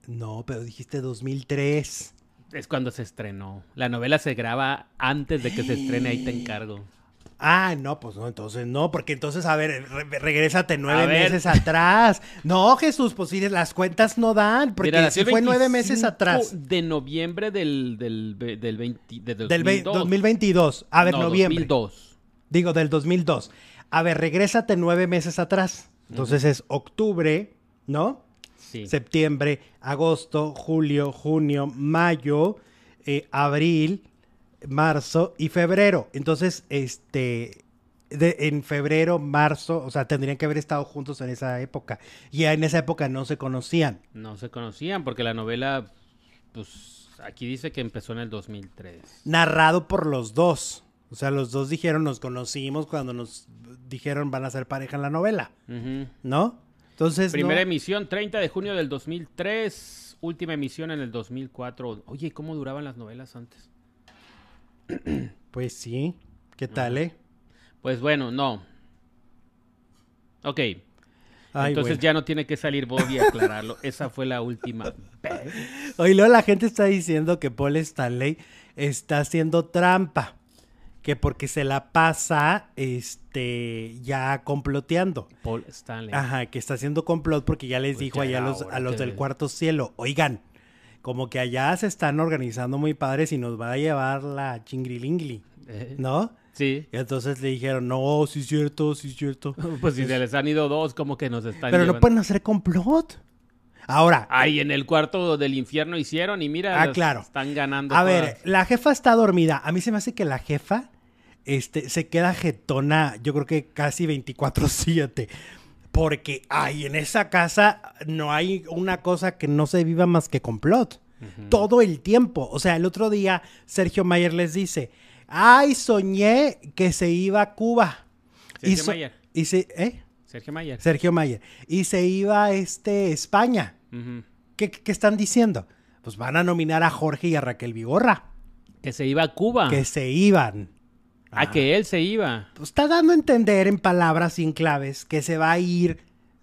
No, pero dijiste 2003. Es cuando se estrenó. La novela se graba antes de que se estrene, ahí te encargo. Ah, no, pues no, entonces no, porque entonces, a ver, re- regrésate nueve A ver. meses atrás. No, Jesús, pues sí, las cuentas no dan, porque Mira, fue nueve meses 25 atrás. De noviembre del, del, del 20, de Del ve- 2002. 2022. A ver, No, noviembre. 2002. Digo, del 2002. A ver, regrésate nueve meses atrás. Entonces es octubre, ¿no? Sí. Septiembre, agosto, julio, junio, mayo, eh, abril, marzo y febrero. Entonces, este, de- en febrero, marzo, o sea, tendrían que haber estado juntos en esa época. Y ya en esa época no se conocían. No se conocían porque la novela, pues aquí dice que empezó en el 2003. Narrado por los dos. O sea, los dos dijeron, nos conocimos cuando nos dijeron van a ser pareja en la novela. ¿no? Entonces, Primera no- emisión, 30 de junio del 2003. Última emisión en el 2004. Oye, ¿cómo duraban las novelas antes? pues sí. ¿Qué tal, eh? Pues bueno, no. Ok. Ay, Entonces bueno. ya no tiene que salir Bobby a aclararlo. Esa fue la última vez. Oye, luego la gente está diciendo que Paul Stanley está haciendo trampa. Que porque se la pasa, este, ya comploteando. Paul Stanley. Ajá, que está haciendo complot porque ya les Pues dijo ya allá a los, a los del cuarto cielo, oigan, como que allá se están organizando muy padres y nos va a llevar la chingrilingli, Eh, ¿no? Sí. Y entonces le dijeron, no, sí es cierto, sí es cierto. Pues si se les han ido dos, como que nos están Pero no pueden hacer complot. Ahora, Ay, en el cuarto del infierno hicieron y mira, Ah, claro. están ganando. A todas. ver, la jefa está dormida. A mí se me hace que la jefa este, se queda jetona, yo creo que casi 24-7. Porque, ay, en esa casa no hay una cosa que no se viva más que complot. Todo el tiempo. O sea, el otro día Sergio Mayer les dice, ay, soñé que se iba a Cuba. Sergio so- Mayer. y se- ¿eh? Sergio Mayer. Sergio Mayer. Y se iba a este, España. ¿Qué, qué están diciendo? Pues van a nominar a Jorge y a Raquel Vigorra. Que se iba a Cuba. Que se iban. A que él se iba. Pues está dando a entender en palabras sin claves que se va a ir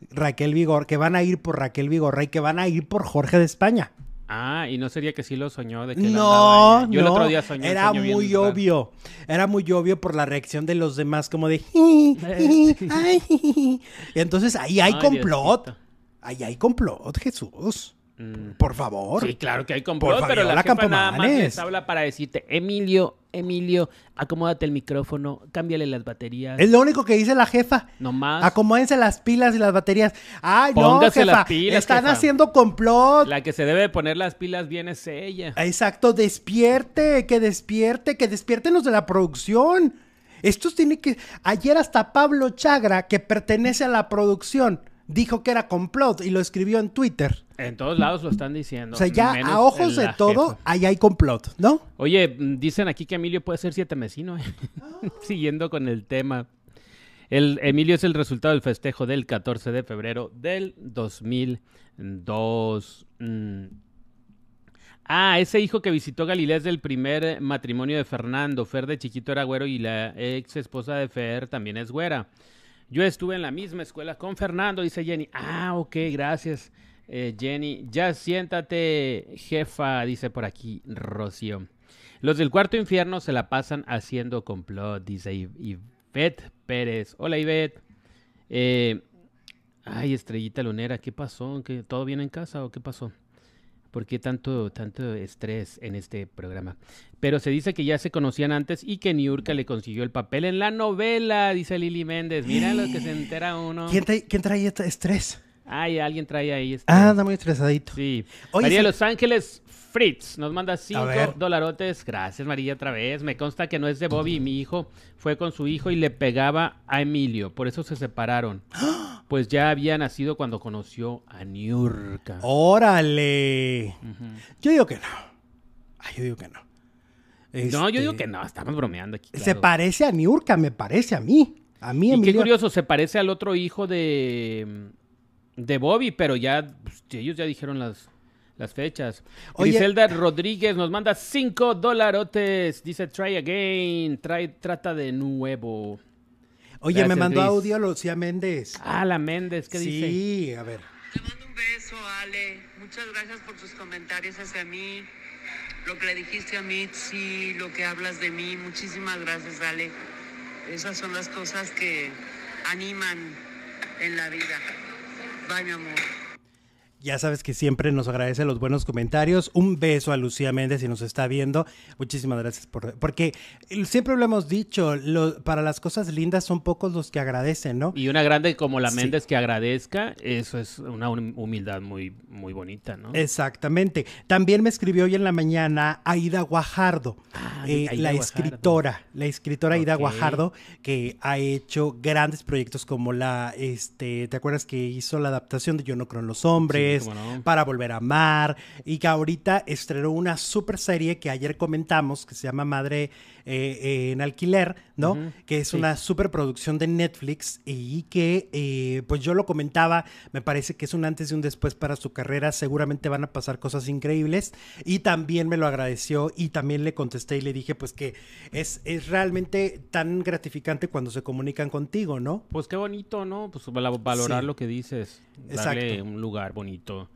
Raquel Vigor, que van a ir por Raquel Vigorra y que van a ir por Jorge de España. Ah, y no sería que sí lo soñó de que No, allá? Yo el no, otro día soñé era muy obvio. Era muy obvio por la reacción de los demás, como de. "Ji, ji, ay, ji". Y entonces ahí hay Ay, complot. Diosito. Ahí hay complot, Jesús. Mm. Por favor. Sí, claro que hay complot, Por pero la Fabiola jefa nada más les habla para decirte, Emilio, Emilio, acomódate el micrófono, cámbiale las baterías. Es lo único que dice la jefa. No más. Acomódense las pilas y las baterías. Ay, Póngase no, jefa. las pilas, Están jefa. haciendo complot. La que se debe poner las pilas bien es ella. Exacto, despierte, que despierte, que despierten los de la producción. Estos tienen que. Ayer hasta Pablo Chagra, que pertenece a la producción, dijo que era complot y lo escribió en Twitter. En todos lados lo están diciendo. O sea, ya a ojos de todo, jefa. ahí hay complot, ¿no? Oye, mm, dicen aquí que Emilio puede ser siete mesino. ¿eh? Siguiendo con el tema. El Emilio es el resultado del festejo del 14 de febrero del 2002. Mm. Ah, ese hijo que visitó Galilea es del primer matrimonio de Fernando. Fer de chiquito era güero y la ex esposa de Fer también es güera. Yo estuve en la misma escuela con Fernando, dice Jenny. Ah, ok, gracias, eh, Jenny. Ya siéntate, jefa, dice por aquí Rocío. Los del cuarto infierno se la pasan haciendo complot, dice Iv- Ivette Pérez. Hola, Ivette. Eh, ay, Estrellita Lunera, ¿qué pasó? ¿Qué, ¿Todo bien en casa o qué pasó? ¿Por qué tanto, tanto estrés en este programa? Pero se dice que ya se conocían antes y que Niurka le consiguió el papel en la novela, dice Lili Méndez. Mira lo que se entera uno. ¿Quién, trae, quién trae este estrés? Ay, alguien trae ahí. Este... Ah, anda muy estresadito. Sí. Oye, María de Los Ángeles Fritz nos manda A 5 ver. dolarotes. Gracias, María, otra vez. Me consta que no es de Bobby. Mi hijo fue con su hijo y le pegaba a Emilio. Por eso se separaron. Pues ya había nacido cuando conoció a Niurka. ¡Órale! Yo digo que no. Ay, yo digo que no. No, yo Este, digo que no. Estamos bromeando aquí. Se parece a Niurka, me parece a mí. A mí, Y qué Emilio. curioso, se parece al otro hijo de, de Bobby, pero ya pues, ellos ya dijeron las, las fechas. Oye- Griselda Rodríguez nos manda 5 dolarotes. Dice, try again. Try, trata de nuevo. Oye, Gracias, me mandó Gris. audio Lucía Méndez. Ah, la Méndez, ¿qué sí, dice? a ver. Te mando un beso, Ale. Muchas gracias por tus comentarios hacia mí. Lo que le dijiste a Mitzi, lo que hablas de mí. Muchísimas gracias, Ale. Esas son las cosas que animan en la vida. Bye, mi amor. Ya sabes que siempre nos agradece los buenos comentarios. Un beso a Lucía Méndez si nos está viendo. Muchísimas gracias por... Porque siempre lo hemos dicho, lo- para las cosas lindas son pocos los que agradecen, ¿no? Y una grande como la Sí. Méndez que agradezca, eso es una hum- humildad muy, muy bonita, ¿no? Exactamente. También me escribió hoy en la mañana Aida Guajardo, Ah, eh, Aida la Guajardo. escritora, la escritora Aida. Guajardo, que ha hecho grandes proyectos como la, este, ¿te acuerdas que hizo la adaptación de Yo no creo en los hombres? No. Para volver a amar, y que ahorita estrenó una super serie que ayer comentamos, que se llama Madre eh, eh, en Alquiler, ¿no? Que es sí. una superproducción de Netflix y que, eh, pues yo lo comentaba, me parece que es un antes y un después para su carrera, seguramente van a pasar cosas increíbles y también me lo agradeció y también le contesté y le dije pues que es, es realmente tan gratificante cuando se comunican contigo, ¿no? Pues qué bonito, ¿no? Pues val- valorar Sí. lo que dices, darle Exacto. un lugar bonito.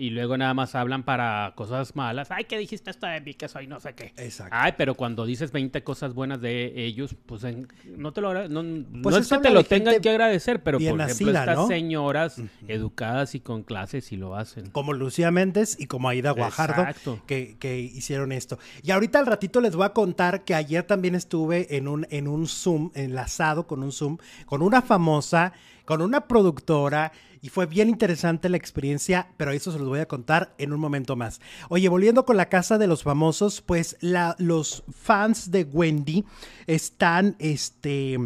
Y luego nada más hablan para cosas malas. Ay, ¿qué dijiste esto de mí? Que soy no sé qué. Exacto. Ay, pero cuando dices 20 cosas buenas de ellos, pues en- no te lo no, no Pues es eso que te lo tengan que agradecer, pero por ejemplo nacida, estas ¿no? señoras educadas y con clases y lo hacen. como Lucía Méndez y como Aida Guajardo Exacto. que, que hicieron esto. Y ahorita al ratito les voy a contar que ayer también estuve en un, en un Zoom, enlazado con un Zoom, con una famosa, con una productora. Y fue bien interesante la experiencia, pero eso se los voy a contar en un momento más. Oye, volviendo con la casa de los famosos, pues la- los fans de Wendy están este,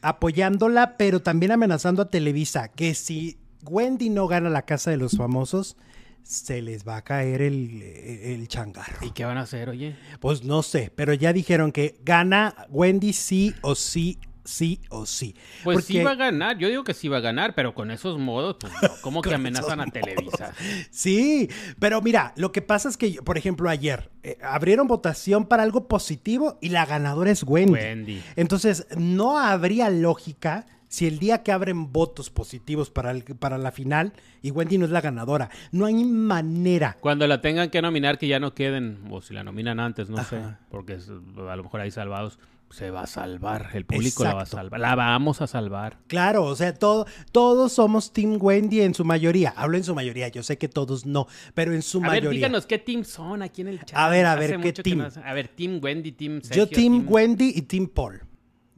apoyándola, pero también amenazando a Televisa, que si Wendy no gana la casa de los famosos, se les va a caer el, el changarro. ¿Y qué van a hacer, oye? Pues no sé, pero ya dijeron que gana Wendy sí o sí, sí o sí. Pues sí Porque- va a ganar, yo digo que sí va a ganar, pero con esos modos, pues no, ¿cómo que amenazan a Televisa? Sí, pero mira, lo que pasa es que, por ejemplo, ayer eh, abrieron votación para algo positivo y la ganadora es Wendy. Wendy. Entonces, no habría lógica si el día que abren votos positivos para, el- para la final y Wendy no es la ganadora. No hay manera. Cuando la tengan que nominar, que ya no queden, o si la nominan antes, no sé, porque es- a lo mejor hay salvados, se va a salvar, el público la va a salvar, la vamos a salvar. Claro, o sea, todo, todos somos Team Wendy en su mayoría. Hablo en su mayoría, yo sé que todos no, pero en su A ver, mayoría. díganos qué team son aquí en el chat. A ver, a ver, Hace ¿qué team? a ver, Team Wendy, Team Sergio. yo Team Wendy y Team Paul.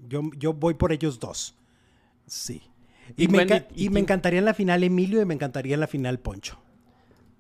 Yo, yo voy por ellos dos. Sí. Y, me, Wendy enca- y y me encantaría en la final Emilio y me encantaría en la final Poncho.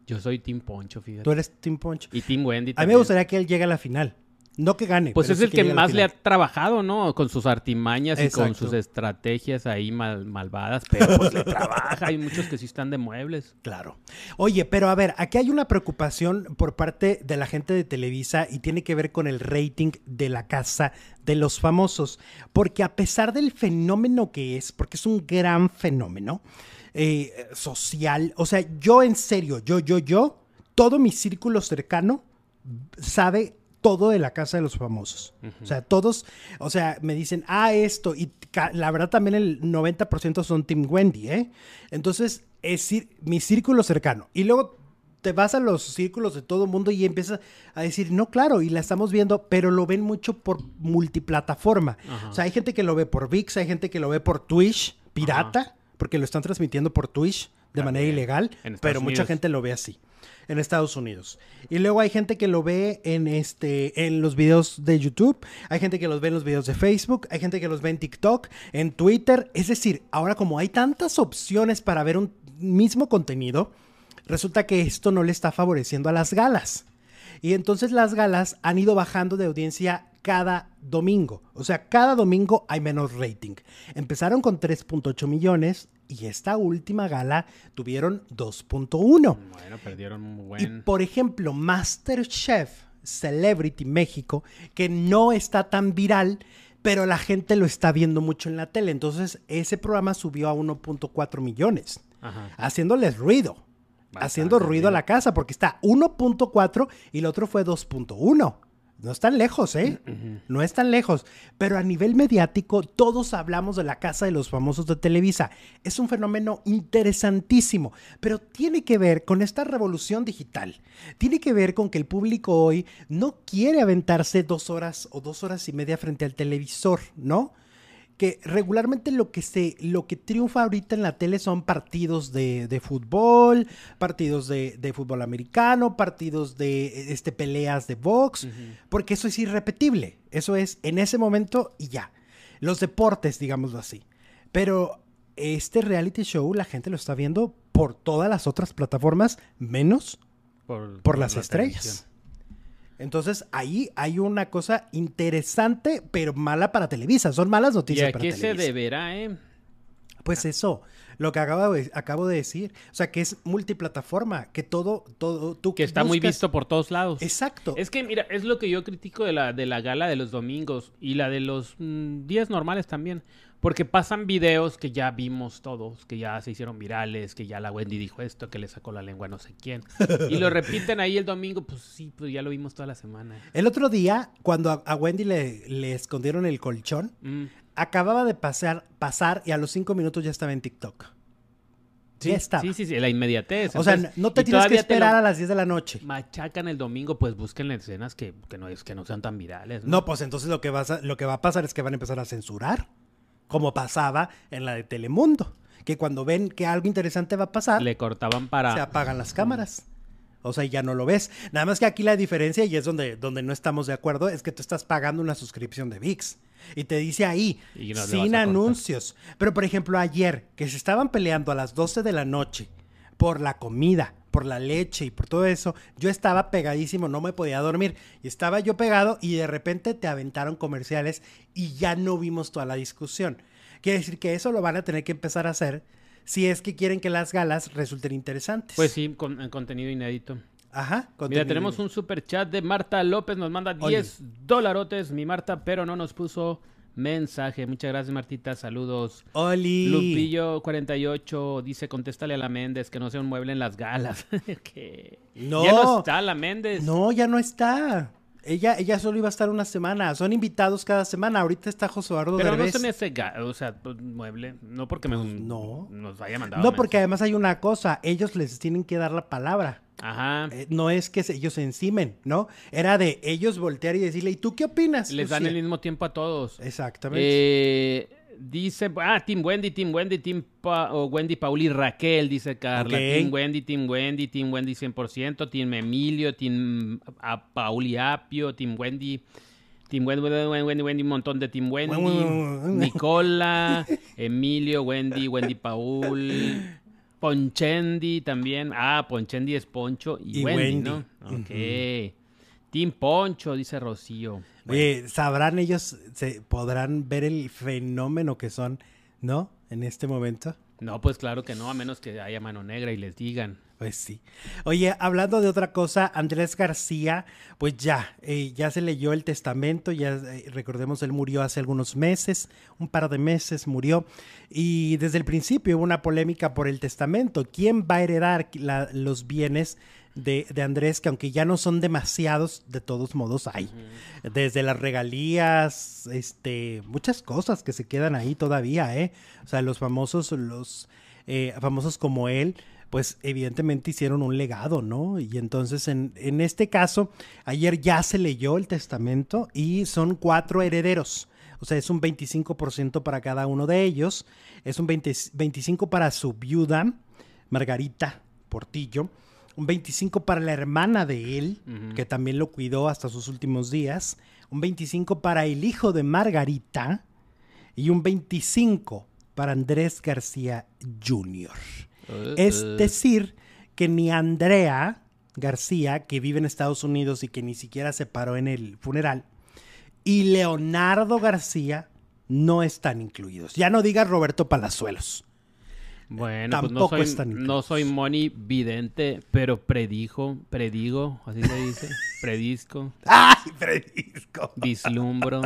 Yo soy Team Poncho, fíjate. Tú eres Team Poncho. Y Team Wendy A mí también. me gustaría que él llegue a la final. No que gane. Pues es sí el que más le ha trabajado, ¿no? Con sus artimañas y con sus estrategias ahí mal- malvadas, pero pues le trabaja. Hay muchos que sí están de muebles. Claro. Oye, pero a ver, aquí hay una preocupación por parte de la gente de Televisa y tiene que ver con el rating de la casa de los famosos. Porque a pesar del fenómeno que es, porque es un gran fenómeno eh, social, o sea, yo en serio, yo, yo, yo, todo mi círculo cercano sabe todo de la casa de los famosos. O sea, todos, o sea, me dicen, ah, esto, y la verdad también el 90% son Team Wendy, ¿eh? Entonces, es mi círculo cercano. Y luego te vas a los círculos de todo el mundo y empiezas a decir, no, claro, y la estamos viendo, pero lo ven mucho por multiplataforma. O sea, hay gente que lo ve por VIX, hay gente que lo ve por Twitch, pirata, porque lo están transmitiendo por Twitch de manera ilegal, pero mucha gente lo ve así en Estados Unidos. Y luego hay gente que lo ve en este en los videos de YouTube, hay gente que los ve en los videos de Facebook, hay gente que los ve en TikTok, en Twitter, es decir, ahora como hay tantas opciones para ver un mismo contenido, resulta que esto no le está favoreciendo a las galas. Y entonces las galas han ido bajando de audiencia cada domingo. O sea, cada domingo hay menos rating. Empezaron con 3.8 millones y esta última gala tuvieron 2.1. Bueno, perdieron un buen... Y por ejemplo, MasterChef Celebrity México, que no está tan viral, pero la gente lo está viendo mucho en la tele. Entonces, ese programa subió a 1.4 millones, haciéndoles ruido. haciendo ruido a la casa, porque está 1.4 y el otro fue 2.1. No es tan lejos, ¿eh? No es tan lejos. Pero a nivel mediático, todos hablamos de la Casa de los Famosos de Televisa. Es un fenómeno interesantísimo, pero tiene que ver con esta revolución digital. Tiene que ver con que el público hoy no quiere aventarse dos horas o dos horas y media frente al televisor, ¿no? Que regularmente lo que se, lo que triunfa ahorita en la tele son partidos de, fútbol, partidos de, fútbol americano, partidos de este, peleas de box, porque eso es irrepetible. Eso es en ese momento y ya. Los deportes, digámoslo así. Pero este reality show la gente lo está viendo por todas las otras plataformas, menos por, las estrellas. Entonces ahí hay una cosa interesante, pero mala para Televisa. Son malas noticias ¿Y a qué se deberá, eh? Pues eso, lo que acabo de, acabo de decir. O sea, que es multiplataforma, que todo, todo, tú Que está muy visto por todos lados. Exacto. Es que, mira, es lo que yo critico de la, de la gala de los domingos y la de los mm, días normales también. Porque pasan videos que ya vimos todos, que ya se hicieron virales, que ya la Wendy dijo esto, que le sacó la lengua a no sé quién. Y lo repiten ahí el domingo, pues sí, pues ya lo vimos toda la semana. El otro día, cuando a, Wendy le, le, escondieron el colchón, mm. acababa de pasar, pasar y a los cinco minutos ya estaba en TikTok. Sí, está. Sí, sí, sí, la inmediatez. O sea, no te tienes que esperar a las 10 de la noche. Machacan el domingo, pues busquen escenas que, que, no, que no sean tan virales. ¿no? pues entonces lo que, vas lo que va a pasar es que van a empezar a censurar como pasaba en la de Telemundo, que cuando ven que algo interesante va a pasar, le cortaban para... Se apagan las cámaras. O sea, ya no lo ves. Nada más que aquí la diferencia, y es donde, donde no estamos de acuerdo, es que tú estás pagando una suscripción de VIX. Y te dice ahí, sin anuncios. Pero, por ejemplo, ayer, que se estaban peleando a las 12 de la noche por la comida, por la leche y por todo eso, yo estaba pegadísimo, no me podía dormir. Y estaba yo pegado y de repente te aventaron comerciales y ya no vimos toda la discusión. Quiere decir que eso lo van a tener que empezar a hacer si es que quieren que las galas resulten interesantes. Pues sí, con, en contenido inédito. Ajá. Mira, tenemos un super chat de Marta López, nos manda 10 dolarotes, mi Marta, pero no nos puso mensaje. Muchas gracias, Martita. Saludos. Oli. Lupillo48 dice: contéstale a la Méndez que no sea un mueble en las galas. No. Ya no está la Méndez. No, ya no está. Ella, ella solo iba a estar una semana. Son invitados cada semana. Ahorita está José Eduardo Pero no se me hace, o sea, pues, mueble. No porque me, no. nos haya mandado. No, porque además hay una cosa. Ellos les tienen que dar la palabra. Ajá. Eh, no es que ellos se encimen, ¿no? Era de ellos voltear y decirle, ¿y tú qué opinas? Les dan el mismo tiempo a todos. Exactamente. Eh, dice, ah, Team Wendy, Team Wendy, Team o Wendy Pauli Raquel, dice Carla. Team Wendy, Team Wendy, Team Wendy 100%, Team Emilio, Team a Pauli Apio, Team Wendy. Team Wendy, Wendy, Wendy, Wendy, un montón de Team Wendy. Nicola, Emilio, Wendy, Wendy Paul. Ponchendi también. Ah, Ponchendi es Poncho y, Wendy, ¿no? Ok. Team Poncho, dice Rocío. Oye, sabrán ellos, se podrán ver el fenómeno que son, ¿no? En este momento. No, pues claro que no, a menos que haya mano negra y les digan. Pues sí. Oye, hablando de otra cosa, Andrés García, pues ya, eh, ya se leyó el testamento, ya eh, recordemos, él murió hace algunos meses, un par de meses murió, y desde el principio hubo una polémica por el testamento. ¿Quién va a heredar los bienes de, Andrés, que aunque ya no son demasiados, de todos modos hay. Desde las regalías, este, muchas cosas que se quedan ahí todavía, ¿eh? O sea, los famosos, los eh, famosos como él, pues evidentemente hicieron un legado, ¿no? Y entonces en, en este caso, ayer ya se leyó el testamento y son cuatro herederos. O sea, es un 25% para cada uno de ellos. Es un 20 25% para su viuda, Margarita Portillo. Un 25% para la hermana de él, que también lo cuidó hasta sus últimos días. Un 25% para el hijo de Margarita. Y un 25% para Andrés García Jr. Es Uh, uh. decir, que ni Andrea García, que vive en Estados Unidos y que ni siquiera se paró en el funeral, y Leonardo García no están incluidos. Ya no digas Roberto Palazuelos. Bueno, pues no Tampoco soy, están no soy Moni vidente, pero predijo, predigo, así se dice, predisco, ¡Ay, Fredisco! vislumbro,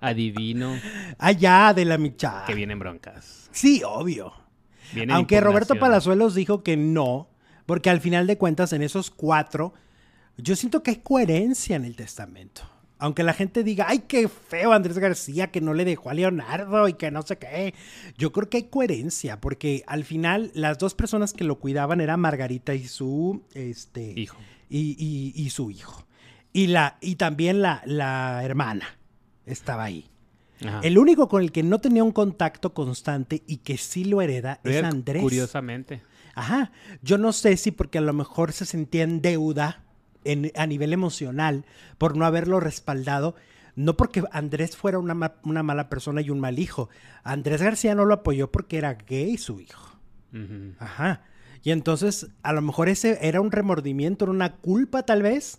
adivino, Allá de la micha. que vienen broncas. Sí, obvio. Vienen Aunque Roberto. Palazuelos dijo que no, porque al final de cuentas en esos cuatro, yo siento que hay coherencia en el testamento. Aunque la gente diga, ay, qué feo Andrés García que no le dejó a Leonardo y que no sé qué. Yo creo que hay coherencia, porque al final las dos personas que lo cuidaban eran Margarita y su este, Hijo. Y, y- y su hijo. Y, la, y también la, la hermana estaba ahí. Ajá. El único con el que no tenía un contacto constante y que sí lo hereda es Andrés. Curiosamente. Ajá. Yo no sé si porque a lo mejor se sentía en deuda en- a nivel emocional por no haberlo respaldado. No porque Andrés fuera una, ma- una mala persona y un mal hijo. Andrés García no lo apoyó porque era gay su hijo. Ajá. Y entonces, a lo mejor ese era un remordimiento, era una culpa tal vez.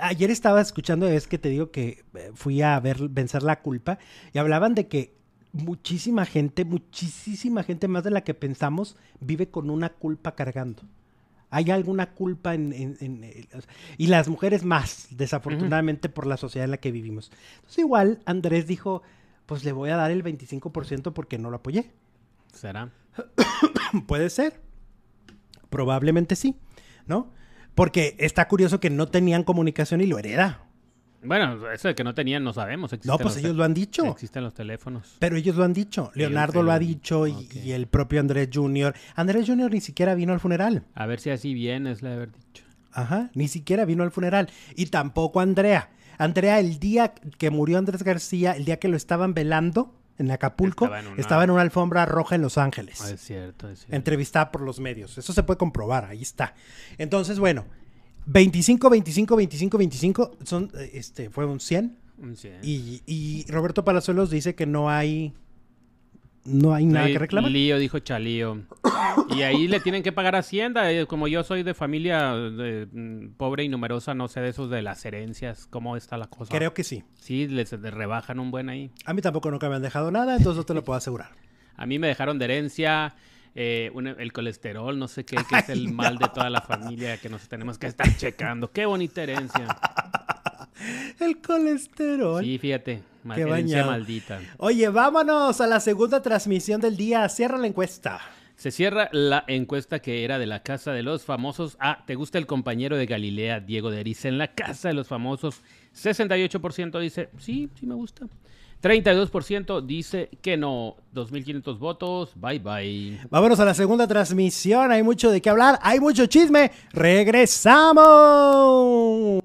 Ayer estaba escuchando, es que te digo que eh, fui a ver vencer la culpa y hablaban de que muchísima gente, muchísima gente más de la que pensamos vive con una culpa cargando. Hay alguna culpa en... en- en- eh, y las mujeres más, desafortunadamente, por la sociedad en la que vivimos. Entonces igual Andrés dijo, pues le voy a dar el 25% porque no lo apoyé. ¿Será? Puede ser. Probablemente sí, ¿no? Porque está curioso que no tenían comunicación y lo hereda. Bueno, eso de que no tenían no sabemos. No, pues los ellos lo han dicho. Existen los teléfonos. Pero ellos lo han dicho. Leonardo lo ha dicho y, el propio Andrés Jr. Andrés Jr. ni siquiera vino al funeral. A ver si así bien es la de haber dicho. Ajá, ni siquiera vino al funeral. Y tampoco Andrea. Andrea, el día que murió Andrés García, el día que lo estaban velando en Acapulco, Estaba en una- estaba en una alfombra roja en Los Ángeles. Ah, es cierto, es cierto. entrevistada por los medios. Eso se puede comprobar, ahí está. Entonces, bueno, 25, 25, 25, 25, son, eh, este, fue un 100. Un cien. Y, y Roberto Palazuelos dice que no hay, no hay nada que reclamar. Lío dijo Chalío. Y ahí le tienen que pagar Hacienda. eh, Como yo soy de familia de, mm, pobre y numerosa, no sé de esos de las herencias, cómo está la cosa. Creo que sí. Sí, les rebajan un buen ahí. A mí tampoco nunca me han dejado nada, entonces no te lo puedo asegurar. A mí me dejaron de herencia eh, un- el colesterol, no sé qué, que es el mal de toda la familia que nos tenemos que estar checando. Qué bonita herencia. El colesterol. Sí, fíjate. Qué herencia maldita. Oye, vámonos a la segunda transmisión del día. Cierra la encuesta. Se cierra la encuesta que era de la Casa de los Famosos. Ah, ¿te gusta el compañero de Galilea, Diego de Erice, en la Casa de los Famosos? 68% dice, sí, sí me gusta. 32% dice que no. 2.500 votos, bye bye. Vámonos a la segunda transmisión. Hay mucho de qué hablar, hay mucho chisme. Regresamos.